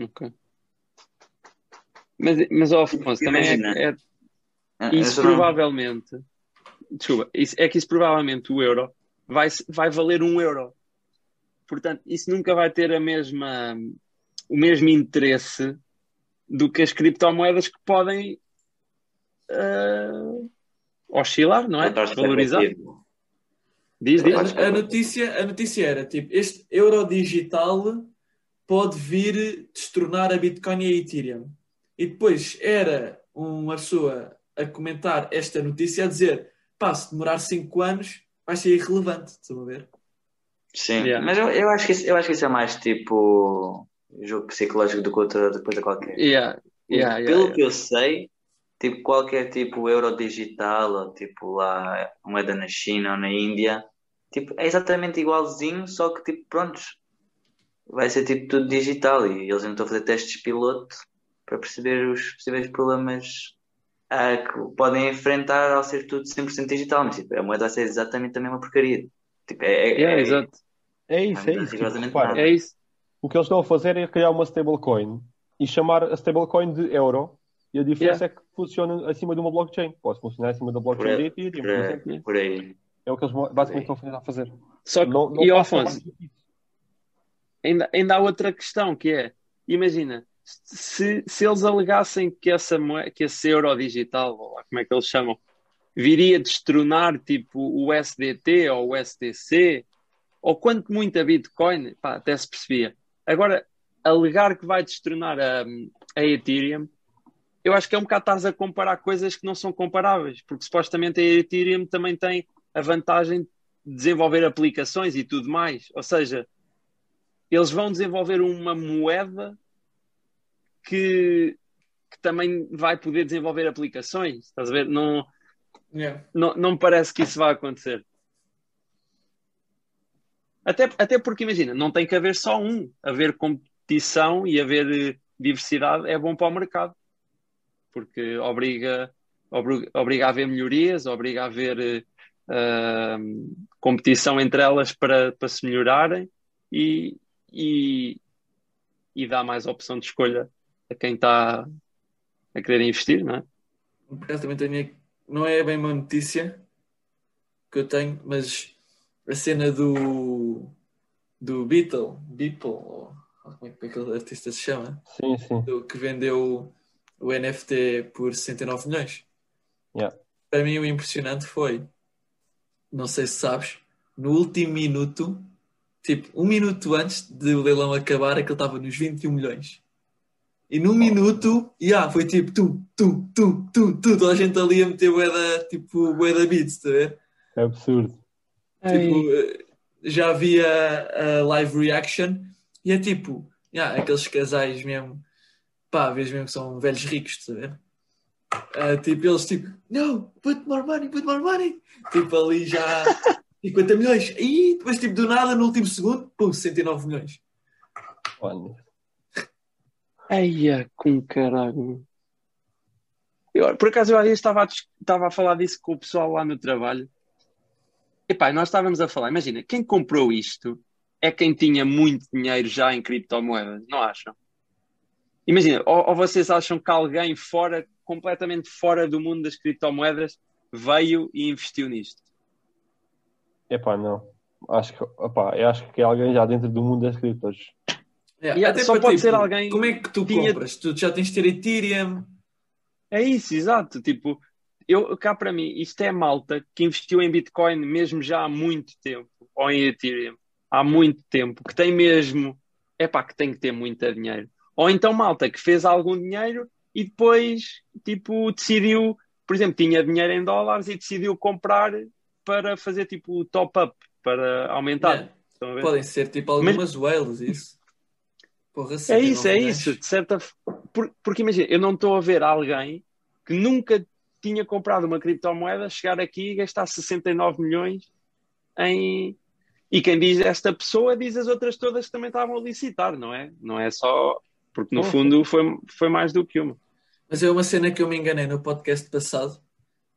G: Ok. Mas, mas ó, Afonso, também é, é- isso
D: só não-
G: provavelmente, desculpa, isso, é que isso provavelmente o euro vai, vai valer um euro. Portanto, isso nunca vai ter a mesma, o mesmo interesse do que as criptomoedas que podem ah, oscilar, não é? Valorizar. Diz, diz.
F: A, a notícia, a notícia era tipo: este euro digital pode vir destronar a Bitcoin e a Ethereum. E depois era uma pessoa a comentar esta notícia a dizer: pá, se demorar 5 anos vai ser irrelevante. Estão a ver?
D: Sim,
G: Yeah.
D: mas eu, eu, acho que isso, eu acho que isso é mais tipo jogo psicológico do que outra coisa qualquer.
G: Yeah, yeah, yeah,
D: Pelo
G: yeah.
D: que eu sei, tipo qualquer tipo euro digital ou tipo lá moeda na China ou na Índia, tipo é exatamente igualzinho, só que tipo prontos, vai ser tipo tudo digital e eles ainda estão a fazer testes piloto para perceber os possíveis problemas ah, que podem enfrentar ao ser tudo 100% digital, mas tipo, a moeda vai ser exatamente a mesma porcaria. Tipo, é, é,
G: Yeah,
D: é-
G: exato.
C: É isso, é
D: Não,
C: isso. Tipo, repara.
G: É isso.
C: o que eles estão a fazer é criar uma stablecoin e chamar a stablecoin de euro. E a diferença é que funciona acima de uma blockchain. Pode funcionar acima da
D: por,
C: blockchain de Ethereum,
D: por,
C: por exemplo.
D: por aí.
C: É o que eles basicamente estão a fazer-.
G: Só que,
C: Não, não
G: e Afonso, ainda, ainda há outra questão que é, imagina, se, se eles alegassem que, essa, que esse euro digital, ou como é que eles chamam, viria destronar tipo o SDT ou o SDC, ou quanto muito a Bitcoin, pá, até se percebia. Agora, alegar que vai destronar a, a Ethereum, eu acho que é um bocado estás a comparar coisas que não são comparáveis, porque supostamente a Ethereum também tem a vantagem de desenvolver aplicações e tudo mais. Ou seja, eles vão desenvolver uma moeda que, que também vai poder desenvolver aplicações. Estás a ver? Não,
F: Yeah.
G: não, não me parece que isso vai acontecer. Até, até porque, imagina, não tem que haver só um. Haver competição e haver eh, diversidade é bom para o mercado. Porque obriga, obri- obriga a haver melhorias, obriga a haver ahm, competição entre elas para, para se melhorarem e, e, e dá mais opção de escolha a quem está a querer investir, não é?
F: Por acaso também tenho. Não é bem uma notícia que eu tenho, mas a cena do. do Beatle, Beatle, ou ou como é que aquele artista se chama?
C: Sim, sim.
F: Do, que vendeu o NFT por 69 milhões.
C: Yeah.
F: Para mim, o impressionante foi, não sei se sabes, no último minuto, tipo, um minuto antes de o leilão acabar, aquele estava nos 21 milhões. E num minuto, yeah, foi tipo tu, tu, tu, tu, tu, toda a gente ali a meter boeda, tipo, boeda beats, tá a ver?
C: É absurdo.
F: Tipo, eh, já havia a live reaction e é tipo, yeah, aqueles casais mesmo, pá, vês mesmo que são velhos ricos, estás a ver? Ah, tipo, eles tipo, no, put more money, put more money. Tipo, ali já 50 milhões. E depois, tipo, do nada, no último segundo, pum, 69 milhões.
C: Mano,
G: Eia, com caralho. Eu, por acaso, eu estava a, estava a falar disso com o pessoal lá no trabalho. Epá, nós estávamos a falar, imagina, quem comprou isto é quem tinha muito dinheiro já em criptomoedas, não acham? Imagina, ou, ou vocês acham que alguém fora, completamente fora do mundo das criptomoedas, veio e investiu nisto?
C: epá, não. Acho que, opá, eu acho que é alguém já dentro do mundo das criptos.
F: Yeah,
G: Yeah,
F: até
G: só
F: para,
G: pode
F: tipo,
G: ser alguém
F: Como é que tu
G: tinha-
F: compras? Tu já tens de ter Ethereum.
G: É isso, exato. Tipo, eu cá para mim, isto é malta que investiu em Bitcoin mesmo já há muito tempo, ou em Ethereum, há muito tempo, que tem mesmo, é pá, que tem que ter muito dinheiro. Ou então malta que fez algum dinheiro e depois, tipo, decidiu, por exemplo, tinha dinheiro em dólares e decidiu comprar para fazer tipo o top-up, para aumentar.
F: Yeah. Podem ser tipo algumas whales, isso. Porra,
G: É
F: 69
G: isso, é isso, de certa por- Porque imagina, eu não estou a ver alguém que nunca tinha comprado uma criptomoeda chegar aqui e gastar 69 milhões em. E quem diz esta pessoa diz as outras todas que também estavam a licitar, não é? Não é só. Porque no fundo foi, foi mais do que uma.
F: Mas é uma cena que eu me enganei no podcast passado.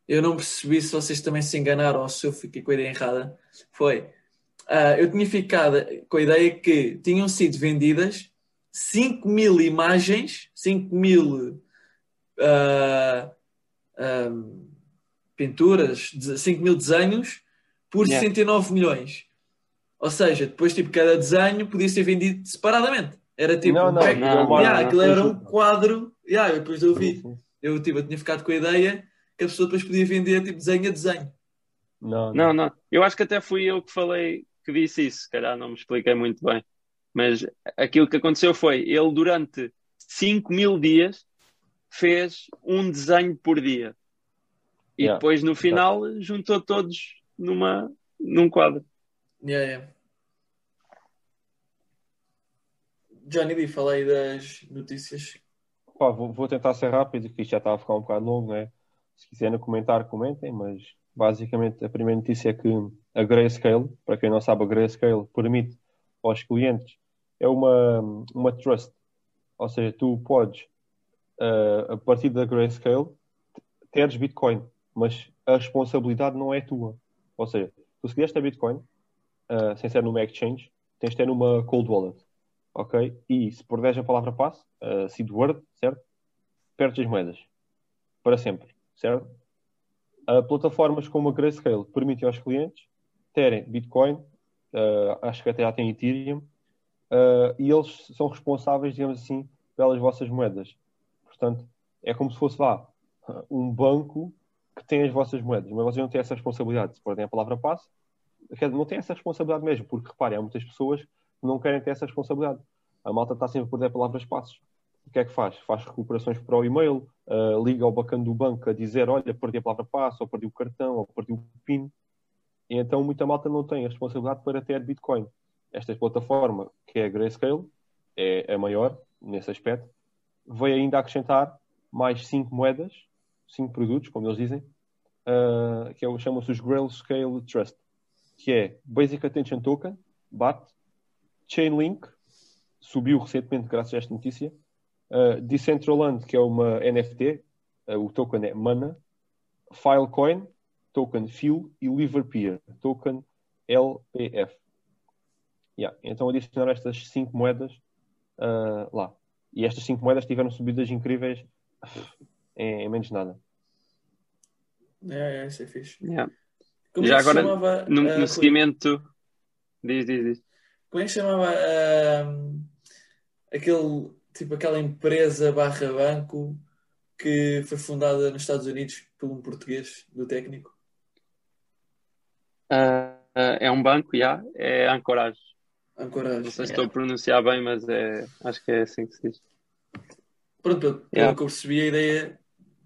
F: Eu não percebi se vocês também se enganaram ou se eu fiquei com a ideia errada. Foi. ah, eu tinha ficado com a ideia que tinham sido vendidas 5 mil imagens, 5 mil ah, ah, pinturas, 5 mil desenhos por
G: Yeah.
F: 69 milhões. Ou seja, depois, tipo, cada desenho podia ser vendido separadamente. Era tipo,
C: Não, não,
F: um pack-
G: não,
F: Yeah,
G: não,
F: aquilo era um quadro. Yeah, eu depois eu vi. Eu, tipo, eu tinha ficado com a ideia que a pessoa depois podia vender tipo desenho a desenho.
C: Não,
G: Não, não. Eu acho que até fui eu que falei, que disse isso. Se calhar não me expliquei muito bem. Mas aquilo que aconteceu foi, ele durante 5 mil dias fez um desenho por dia. E
C: Yeah,
G: depois no final juntou todos numa, num quadro.
F: Yeah, yeah. Johnny D, fala aí das notícias.
C: Pá, vou, vou tentar ser rápido, que isto já está a ficar um bocado longo, né? Se quiserem comentar, comentem, mas basicamente a primeira notícia é que a Grayscale, para quem não sabe, a Grayscale permite aos clientes, é uma, uma trust, ou seja, tu podes, eh, a partir da Grayscale, teres Bitcoin, mas a responsabilidade não é tua. Ou seja, tu se quiseres ter Bitcoin, eh, sem ser numa exchange, tens de ter numa cold wallet ok? E se perderes a palavra passe, uh, seed word, certo? Perdes as moedas. Para sempre, certo? Uh, plataformas como a Grayscale permitem aos clientes terem Bitcoin, uh, acho que até já tem Ethereum, uh, e eles são responsáveis, digamos assim, pelas vossas moedas. Portanto, é como se fosse, vá, um banco que tem as vossas moedas, mas vocês não têm essa responsabilidade. Se perdem a palavra passe, não têm essa responsabilidade mesmo, porque reparem, há muitas pessoas que não querem ter essa responsabilidade. A malta está sempre a perder palavras passos. O que é que faz? Faz recuperações para o e-mail, uh, liga ao bacana do banco a dizer: Olha, perdi a palavra passo, ou perdi o cartão, ou perdi o PIN. E então muita malta não tem a responsabilidade para ter Bitcoin. Esta plataforma, que é a Grayscale, é a maior nesse aspecto, veio ainda acrescentar mais cinco moedas, cinco produtos, como eles dizem, uh, que é, chamam-se os Grayscale Trust, que é Basic Attention Token, BAT, Chainlink, subiu recentemente graças a esta notícia, uh, Decentraland, que é uma NFT, uh, o token é MANA, Filecoin, token FIL e Liverpeer, token LPF. Yeah. Então adicionaram estas cinco moedas uh, lá. E estas cinco moedas tiveram subidas incríveis em, em menos nada.
F: É, é, isso é fixe.
G: Yeah.
F: Como
G: Já
F: é que se
G: agora,
F: chamava,
G: no,
F: ah,
G: no
F: Rui?
G: seguimento. Diz, diz, diz.
F: Como é que se chamava ah, aquele, tipo, aquela empresa barra banco que foi fundada nos Estados Unidos por um português do técnico?
G: Ah, ah, é um banco, já. É Ancorage.
F: Ancorage.
G: Não sei se
F: Yeah.
G: estou a pronunciar bem, mas é, acho que é assim que se diz.
F: Pronto, pelo,
G: Yeah.
F: que eu percebi, a ideia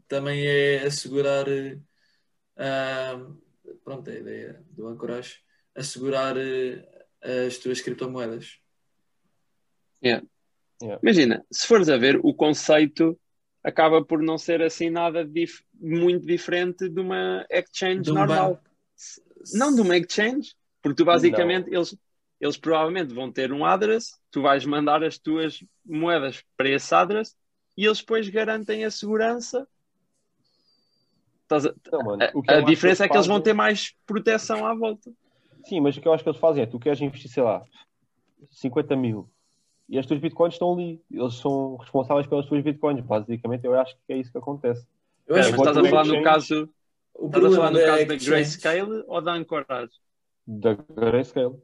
F: também é assegurar. ah, pronto, a ideia do Ancorage assegurar eh, as tuas criptomoedas.
G: Yeah.
C: Yeah.
G: Imagina, se fores a ver, o conceito acaba por não ser assim nada dif- muito diferente de uma exchange
F: De um
G: normal.
F: banco.
G: Não de uma exchange, porque tu basicamente eles, eles provavelmente vão ter um address, tu vais mandar as tuas moedas para esse address e eles depois garantem a segurança.
C: Não, mano,
G: a-
C: o que eu
G: a
C: acho que
G: diferença é que eles vão
C: fazem-
G: ter mais proteção à volta.
C: Sim, mas o que eu acho que eles fazem é, tu queres investir, sei lá, 50 mil, e as tuas bitcoins estão ali. Eles são responsáveis pelas tuas bitcoins. Basicamente, eu acho que é isso que acontece.
F: Eu acho
G: mas
F: que
G: estás a falar no caso,
F: o
G: estás a falar no
F: da
G: caso da
F: exchange-
G: Grayscale ou da Anchorage?
C: Da Grayscale.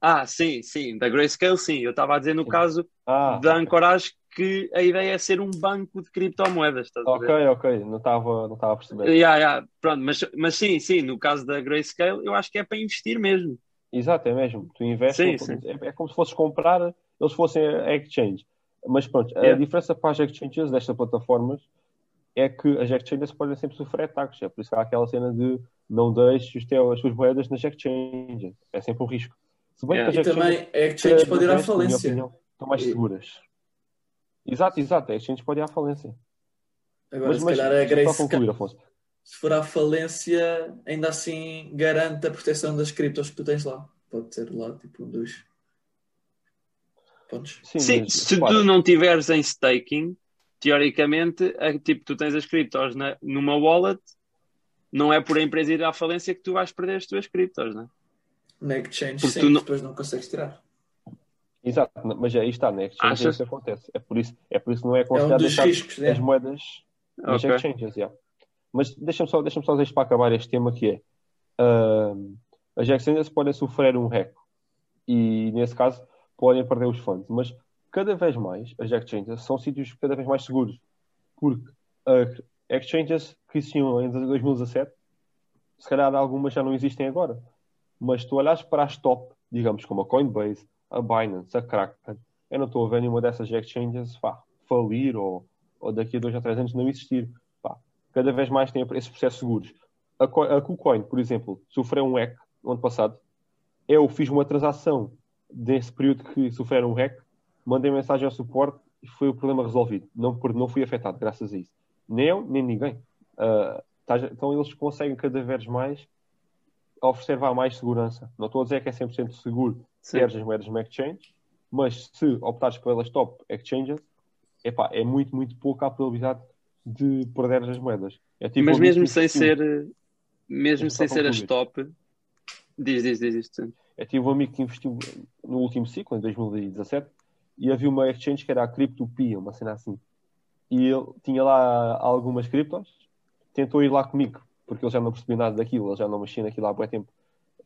G: Ah, sim, sim, da Grayscale, sim. Eu estava a dizer no
C: Sim.
G: caso
C: Ah,
G: da Anchorage que a ideia é ser um banco de criptomoedas, estás a
C: ok,
G: ver?
C: ok. Não estava não a perceber.
G: Yeah, yeah, pronto, mas, mas sim, sim, no caso da Grayscale, eu acho que é para investir mesmo.
C: Exato, é mesmo. Tu investes,
G: Sim,
C: é, é como se fosses comprar, eles fossem a exchange. Mas pronto, a
G: Yeah.
C: diferença para as exchanges destas plataformas é que as exchanges podem sempre sofrer ataques. É por isso que há aquela cena de não deixes as suas moedas nas exchanges. É sempre um risco. Se bem
G: Yeah.
C: que
F: E também a exchange pode ir à falência.
C: opinião, estão mais
F: E-
C: seguras. Exato, exato. A exchange pode ir à falência.
F: Agora,
C: mas
F: se
C: mas
F: calhar a Grace,
C: concluir,
F: se for à falência, ainda assim garante a proteção das criptos que tu tens lá. Pode ser lá, tipo, um dos pontos.
C: Sim,
G: Sim,
C: mas,
G: se
C: repara,
G: tu não tiveres em staking, teoricamente, é, tipo, tu tens as criptos na, numa wallet, não é por a empresa ir à falência que tu vais perder as tuas criptos, né?
F: Na exchange,
G: Porque
F: sim,
G: não-
F: depois não consegues tirar.
C: Exato, mas aí está, na exchange é
G: Achas?
C: isso que acontece. É por isso, é por isso que não é
F: É um riscos, né?
C: as moedas nas
G: Ok.
C: exchanges, yeah. Mas deixa-me só, deixa só deixar para acabar este tema que é ahm, as exchanges podem sofrer um hack e nesse caso podem perder os fundos, mas cada vez mais as exchanges são sítios cada vez mais seguros porque uh, exchanges que existiam em 2017 se calhar algumas já não existem agora mas tu olhas para as top, digamos como a Coinbase, a Binance, a Kraken eu não estou a ver nenhuma dessas exchanges pá, falir ou, ou daqui a dois ou três anos não existir pá, cada vez mais tem esses processos seguros. A, a KuCoin, por exemplo, sofreu um hack no ano passado. Eu fiz uma transação desse período que sofreram um hack, mandei mensagem ao suporte e foi o problema resolvido. Não, não fui afetado, graças a isso. Nem eu, nem ninguém. Tá- então eles conseguem cada vez mais oferecer vá, mais segurança. Não estou a dizer que é 100% seguro teres as moedas no exchange, mas se optares pelas top exchanges, epá, é muito, muito pouca a probabilidade de perder as moedas. É tipo
G: Mas mesmo sem ser, mesmo
C: Deixa-me
G: sem ser as top, diz, diz, diz isto.
C: Eu tive um amigo que investiu no último ciclo, em 2017, e havia uma exchange que era a CryptoPia, uma cena assim. E ele tinha lá algumas criptos, tentou ir lá comigo, porque ele já não percebia nada daquilo, ele já não mexia naquilo há muito tempo.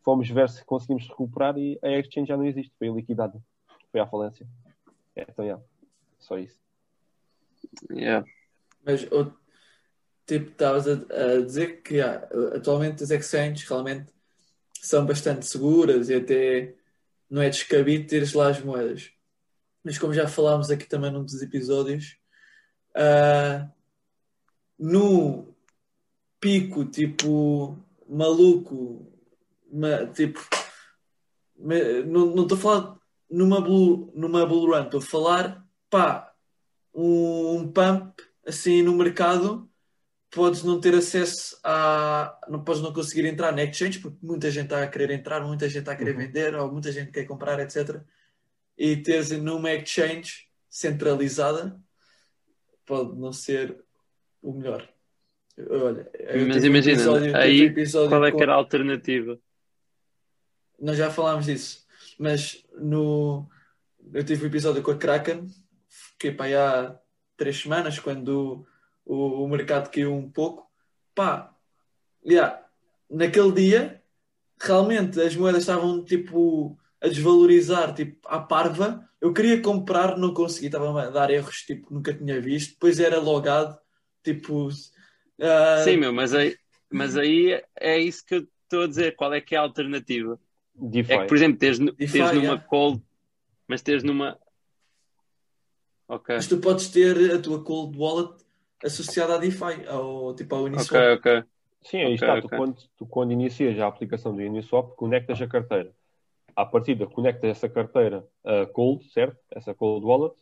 C: Fomos ver se conseguimos recuperar e a exchange já não existe, foi liquidada, foi à falência. É, então, yeah, só isso.
G: Yeah.
F: Mas, o- tipo, estavas a, a dizer que ah, atualmente as exchanges realmente são bastante seguras e até não é descabido teres lá as moedas. Mas como já falámos aqui também num dos episódios, ah, no pico, tipo, maluco, ma- tipo, não estou a falar numa blue, numa bull run, estou a falar, pá, um, um pump assim no mercado, podes não ter acesso a, não podes não conseguir entrar na exchange, porque muita gente está a querer entrar, muita gente está a querer vender, ou muita gente quer comprar, etc. E teres numa exchange centralizada pode não ser o melhor. Olha,
G: Mas imagina,
F: episódio-
G: aí qual é
F: com-
G: que era a alternativa?
F: nós já falámos disso, mas no, eu tive um episódio com a Kraken, fiquei para aí há três semanas, quando o, o mercado caiu um pouco. Pá, yeah, naquele dia, realmente as moedas estavam tipo a desvalorizar, tipo à parva. Eu queria comprar, não consegui, estava a dar erros tipo nunca tinha visto. Depois era logado, tipo. Ah,
G: Sim, meu, mas aí, mas aí é isso que eu estou a dizer. Qual é que é a alternativa?
C: DeFi.
G: É que, por exemplo, teres,
F: DeFi,
G: teres numa
F: yeah.
G: cold, mas teres numa. Ok,
F: Mas tu podes ter a tua cold wallet associada à DeFi, ao, tipo ao
G: ok,
F: Uniswap.
G: ok.
C: Sim, aí
G: Ok,
C: está. Tu,
G: ok.
C: quando, tu, quando inicias a aplicação do Uniswap, conectas a carteira. À partida, conectas essa carteira a Cold, certo? Essa Cold Wallet,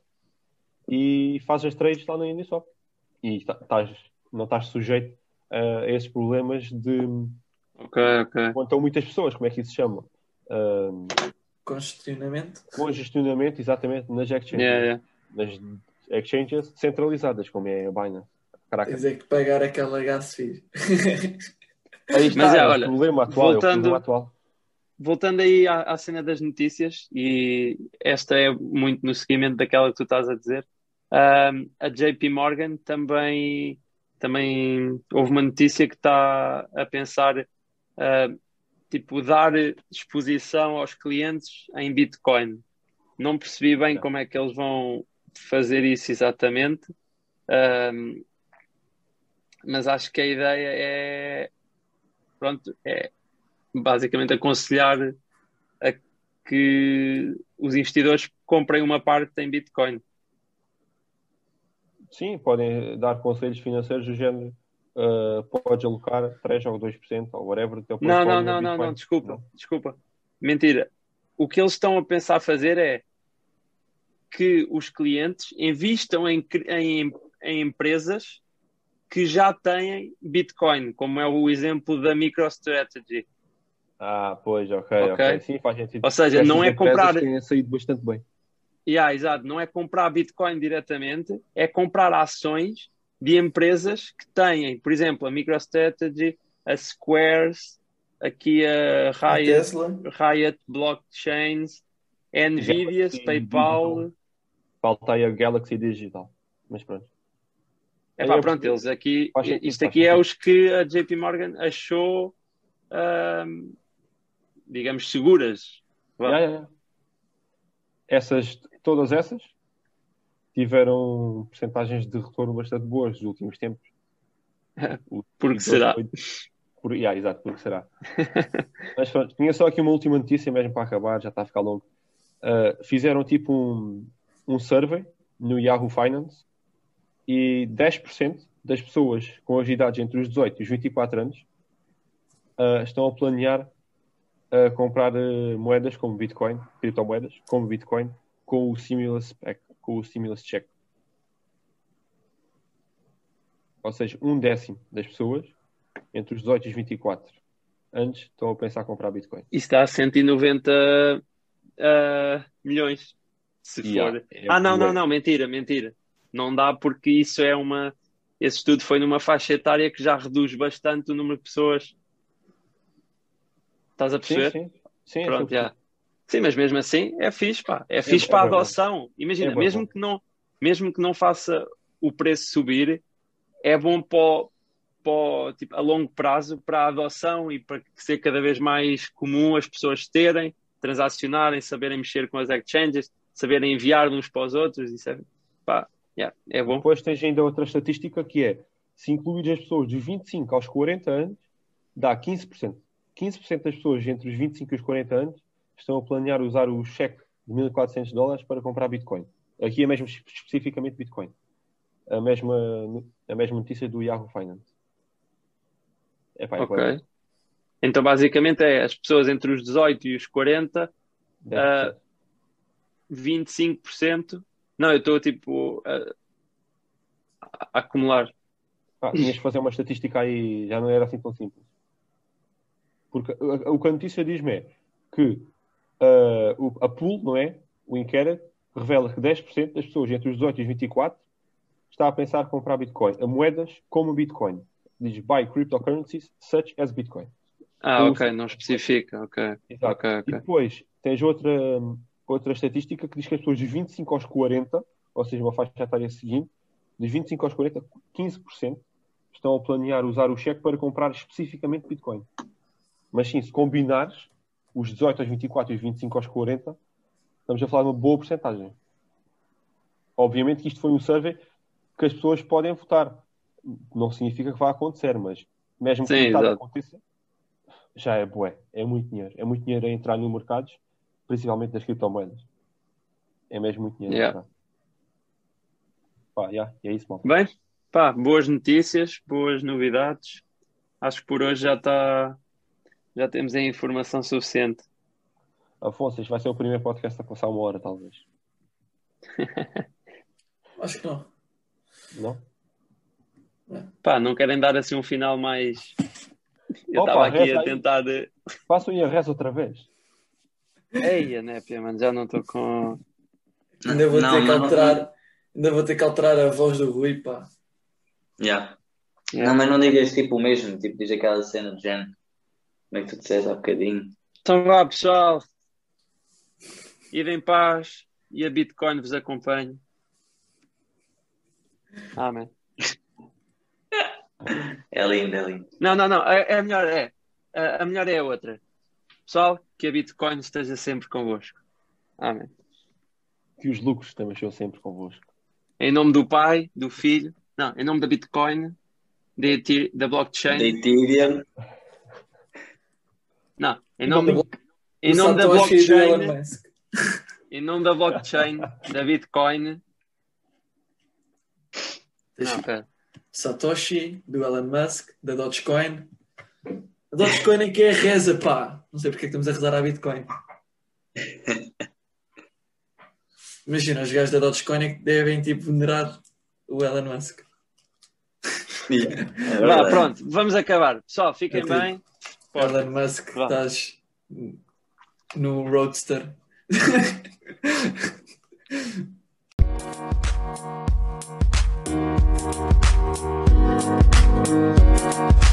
C: e fazes trades lá no Uniswap. E tá- estás- não estás sujeito a esses problemas de
G: Ok, ok.
C: quando estão muitas pessoas, como é que isso se chama? Um,
F: Congestionamento.
C: congestionamento, exatamente, nas exchanges.
G: Yeah, yeah.
C: Nas exchanges centralizadas, como é a Binance. Caraca.
F: Tens é que pagar aquela gas fee.
C: Aí está,
G: Mas é,
C: é, o
G: olha,
C: problema atual. É o
G: voltando-
C: problema atual.
G: Voltando aí à, à cena das notícias, e esta é muito no seguimento daquela que tu estás a dizer, ahm, a JP Morgan também, também houve uma notícia que está a pensar, ah, tipo, dar exposição aos clientes em Bitcoin. Não percebi bem como é que eles vão fazer isso exatamente, ahm, mas acho que a ideia é, pronto, é basicamente aconselhar a que os investidores comprem uma parte em Bitcoin.
C: Sim, podem dar conselhos financeiros do género. Uh, podes alocar 3 ou 2% ou whatever. teu
G: Não, não, não,
C: no
G: não,
C: Bitcoin.
G: não, desculpa, desculpa. Mentira. O que eles estão a pensar fazer é que os clientes investam em, em, em empresas que já têm Bitcoin, como é o exemplo da MicroStrategy.
C: Ah, pois, ok,
G: Ok.
C: Sim, faz sentido.
G: Ou seja,
C: Essas
G: não é comprar-
C: têm saído bastante bem.
G: Yeah, exato. Não é comprar Bitcoin diretamente, é comprar ações de empresas que têm, por exemplo, a MicroStrategy, a Squares, aqui a
F: A
G: Riot,
F: Tesla.
G: Riot Blockchains, Nvidia,
C: Galaxy
G: PayPal.
C: Digital. Falta aí a Galaxy Digital. Mas pronto.
G: É pá, pronto, eles aqui,
C: Faz
G: isto aqui é os que a JP Morgan achou, ahm, digamos, seguras.
C: Yeah, yeah. Essas, todas essas tiveram percentagens de retorno bastante boas nos últimos tempos. O-
G: Porque será?
C: foi- Por, yeah, exato, porque será. Mas pronto, tinha só aqui uma última notícia mesmo para acabar, já está a ficar longo. Uh, fizeram tipo um, um survey no Yahoo Finance e 10% das pessoas com as idades entre os 18 e os 24 anos uh, estão a planear uh, comprar moedas como Bitcoin, criptomoedas, como Bitcoin, com o stimulus pack, com o stimulus check. Ou seja, um décimo das pessoas entre os 18 e os 24 anos estão a pensar em comprar Bitcoin.
G: Isso está a 190 ah, milhões, se
C: Yeah,
G: for.
C: é
G: ah, não, não, não, mentira, mentira. Não dá porque isso é uma. Esse estudo foi numa faixa etária que já reduz bastante o número de pessoas. Estás a perceber?
C: sim. sim
G: Pronto,
C: sim.
G: já. Sim, mas mesmo assim é fixe, pá. É fixe
C: é
G: para a
C: bom.
G: adoção. Imagina,
C: É
G: mesmo que não, mesmo que não faça o preço subir, é bom para, para tipo, a longo prazo para a adoção e para ser cada vez mais comum as pessoas terem, transacionarem, saberem mexer com as exchanges, saberem enviar uns para os outros. Isso é, pá, yeah, é bom.
C: Depois tens ainda outra estatística que é se incluir as pessoas dos 25 aos 40 anos, dá 15%. 15% das pessoas entre os 25 e os 40 anos estão a planear usar o cheque de 1.400 dólares para comprar Bitcoin. Aqui é mesmo especificamente Bitcoin. A mesma, a mesma notícia do Yahoo Finance. Epá, é
G: Ok.
C: bué.
G: Então, basicamente, é as pessoas entre os 18 e os 40,
C: 10%.
G: 25%. Não, eu estou tipo a, a acumular.
C: Ah, tinhas que fazer uma estatística aí, já não era assim tão simples. Porque uh, o que a notícia diz-me é que uh, a pool, não é? O inquérito revela que 10% das pessoas entre os 18 e os 24 está a pensar em comprar Bitcoin, a moedas como Bitcoin. Diz buy cryptocurrencies such as Bitcoin.
G: Ah,
C: Eu
G: ok, não especifica. Ok,
C: Exato.
G: ok,
C: E
G: ok.
C: depois tens outra, outra estatística que diz que as pessoas dos 25 aos 40, ou seja, uma faixa etária seguinte, dos 25 aos 40, 15% estão a planear usar o cheque para comprar especificamente Bitcoin. Mas sim, se combinares os 18 aos 24 e os 25 aos 40, estamos a falar de uma boa porcentagem. Obviamente que isto foi um survey que as pessoas podem votar. Não significa que vai acontecer, mas mesmo que
G: exato.
C: aconteça, já é bué. É muito dinheiro. É muito dinheiro a entrar no mercado, principalmente das criptomoedas. É mesmo muito dinheiro.
G: Yeah.
C: Pá, yeah, e é isso, malta.
G: Bem, pá, boas notícias, boas novidades. Acho que por hoje já está. Já temos a informação suficiente.
C: Afonso, este vai ser o primeiro podcast a passar uma hora, talvez.
F: Acho que não.
C: Não?
G: Pá, não querem dar assim um final mais. Eu estava aqui a
C: aí.
G: tentar. De...
C: Façam e a reza outra vez.
G: Ei, Népia, mano, já não estou com.
F: Ainda vou
D: Não,
F: ter que
D: mas não-
F: alterar. Ainda vou ter que alterar a voz do Rui, pá.
D: Yeah.
G: Yeah.
D: Não, mas não digas tipo o mesmo, tipo, diz aquela cena de género. Como é que tu disseste há bocadinho?
G: Então vá, pessoal. Ir em paz e a Bitcoin vos acompanhe. Amém.
D: É lindo, é lindo.
G: Não, não, não. É, é a melhor é. A, a melhor é a outra. Pessoal, que a Bitcoin esteja sempre convosco. Amém.
C: Que os lucros também sejam sempre convosco.
G: Em nome do Pai, do Filho, não, em nome da Bitcoin, da blockchain,
D: Da Ethereum.
G: Não, em nome,
F: Do
G: em nome da
F: e
G: blockchain, em nome da blockchain, da Bitcoin. Não, pera.
F: Satoshi, do Elon Musk, da Dogecoin. A Dogecoin é que é a reza, pá. Não sei porque é que estamos a rezar à Bitcoin. Imagina, os gajos da Dogecoin é que devem tipo venerar o Elon Musk.
D: Yeah, é
G: pronto, vamos acabar. Pessoal, fiquem
F: É tudo.
G: Bem.
F: Elon Musk,
G: Vá.
F: estás no Roadster.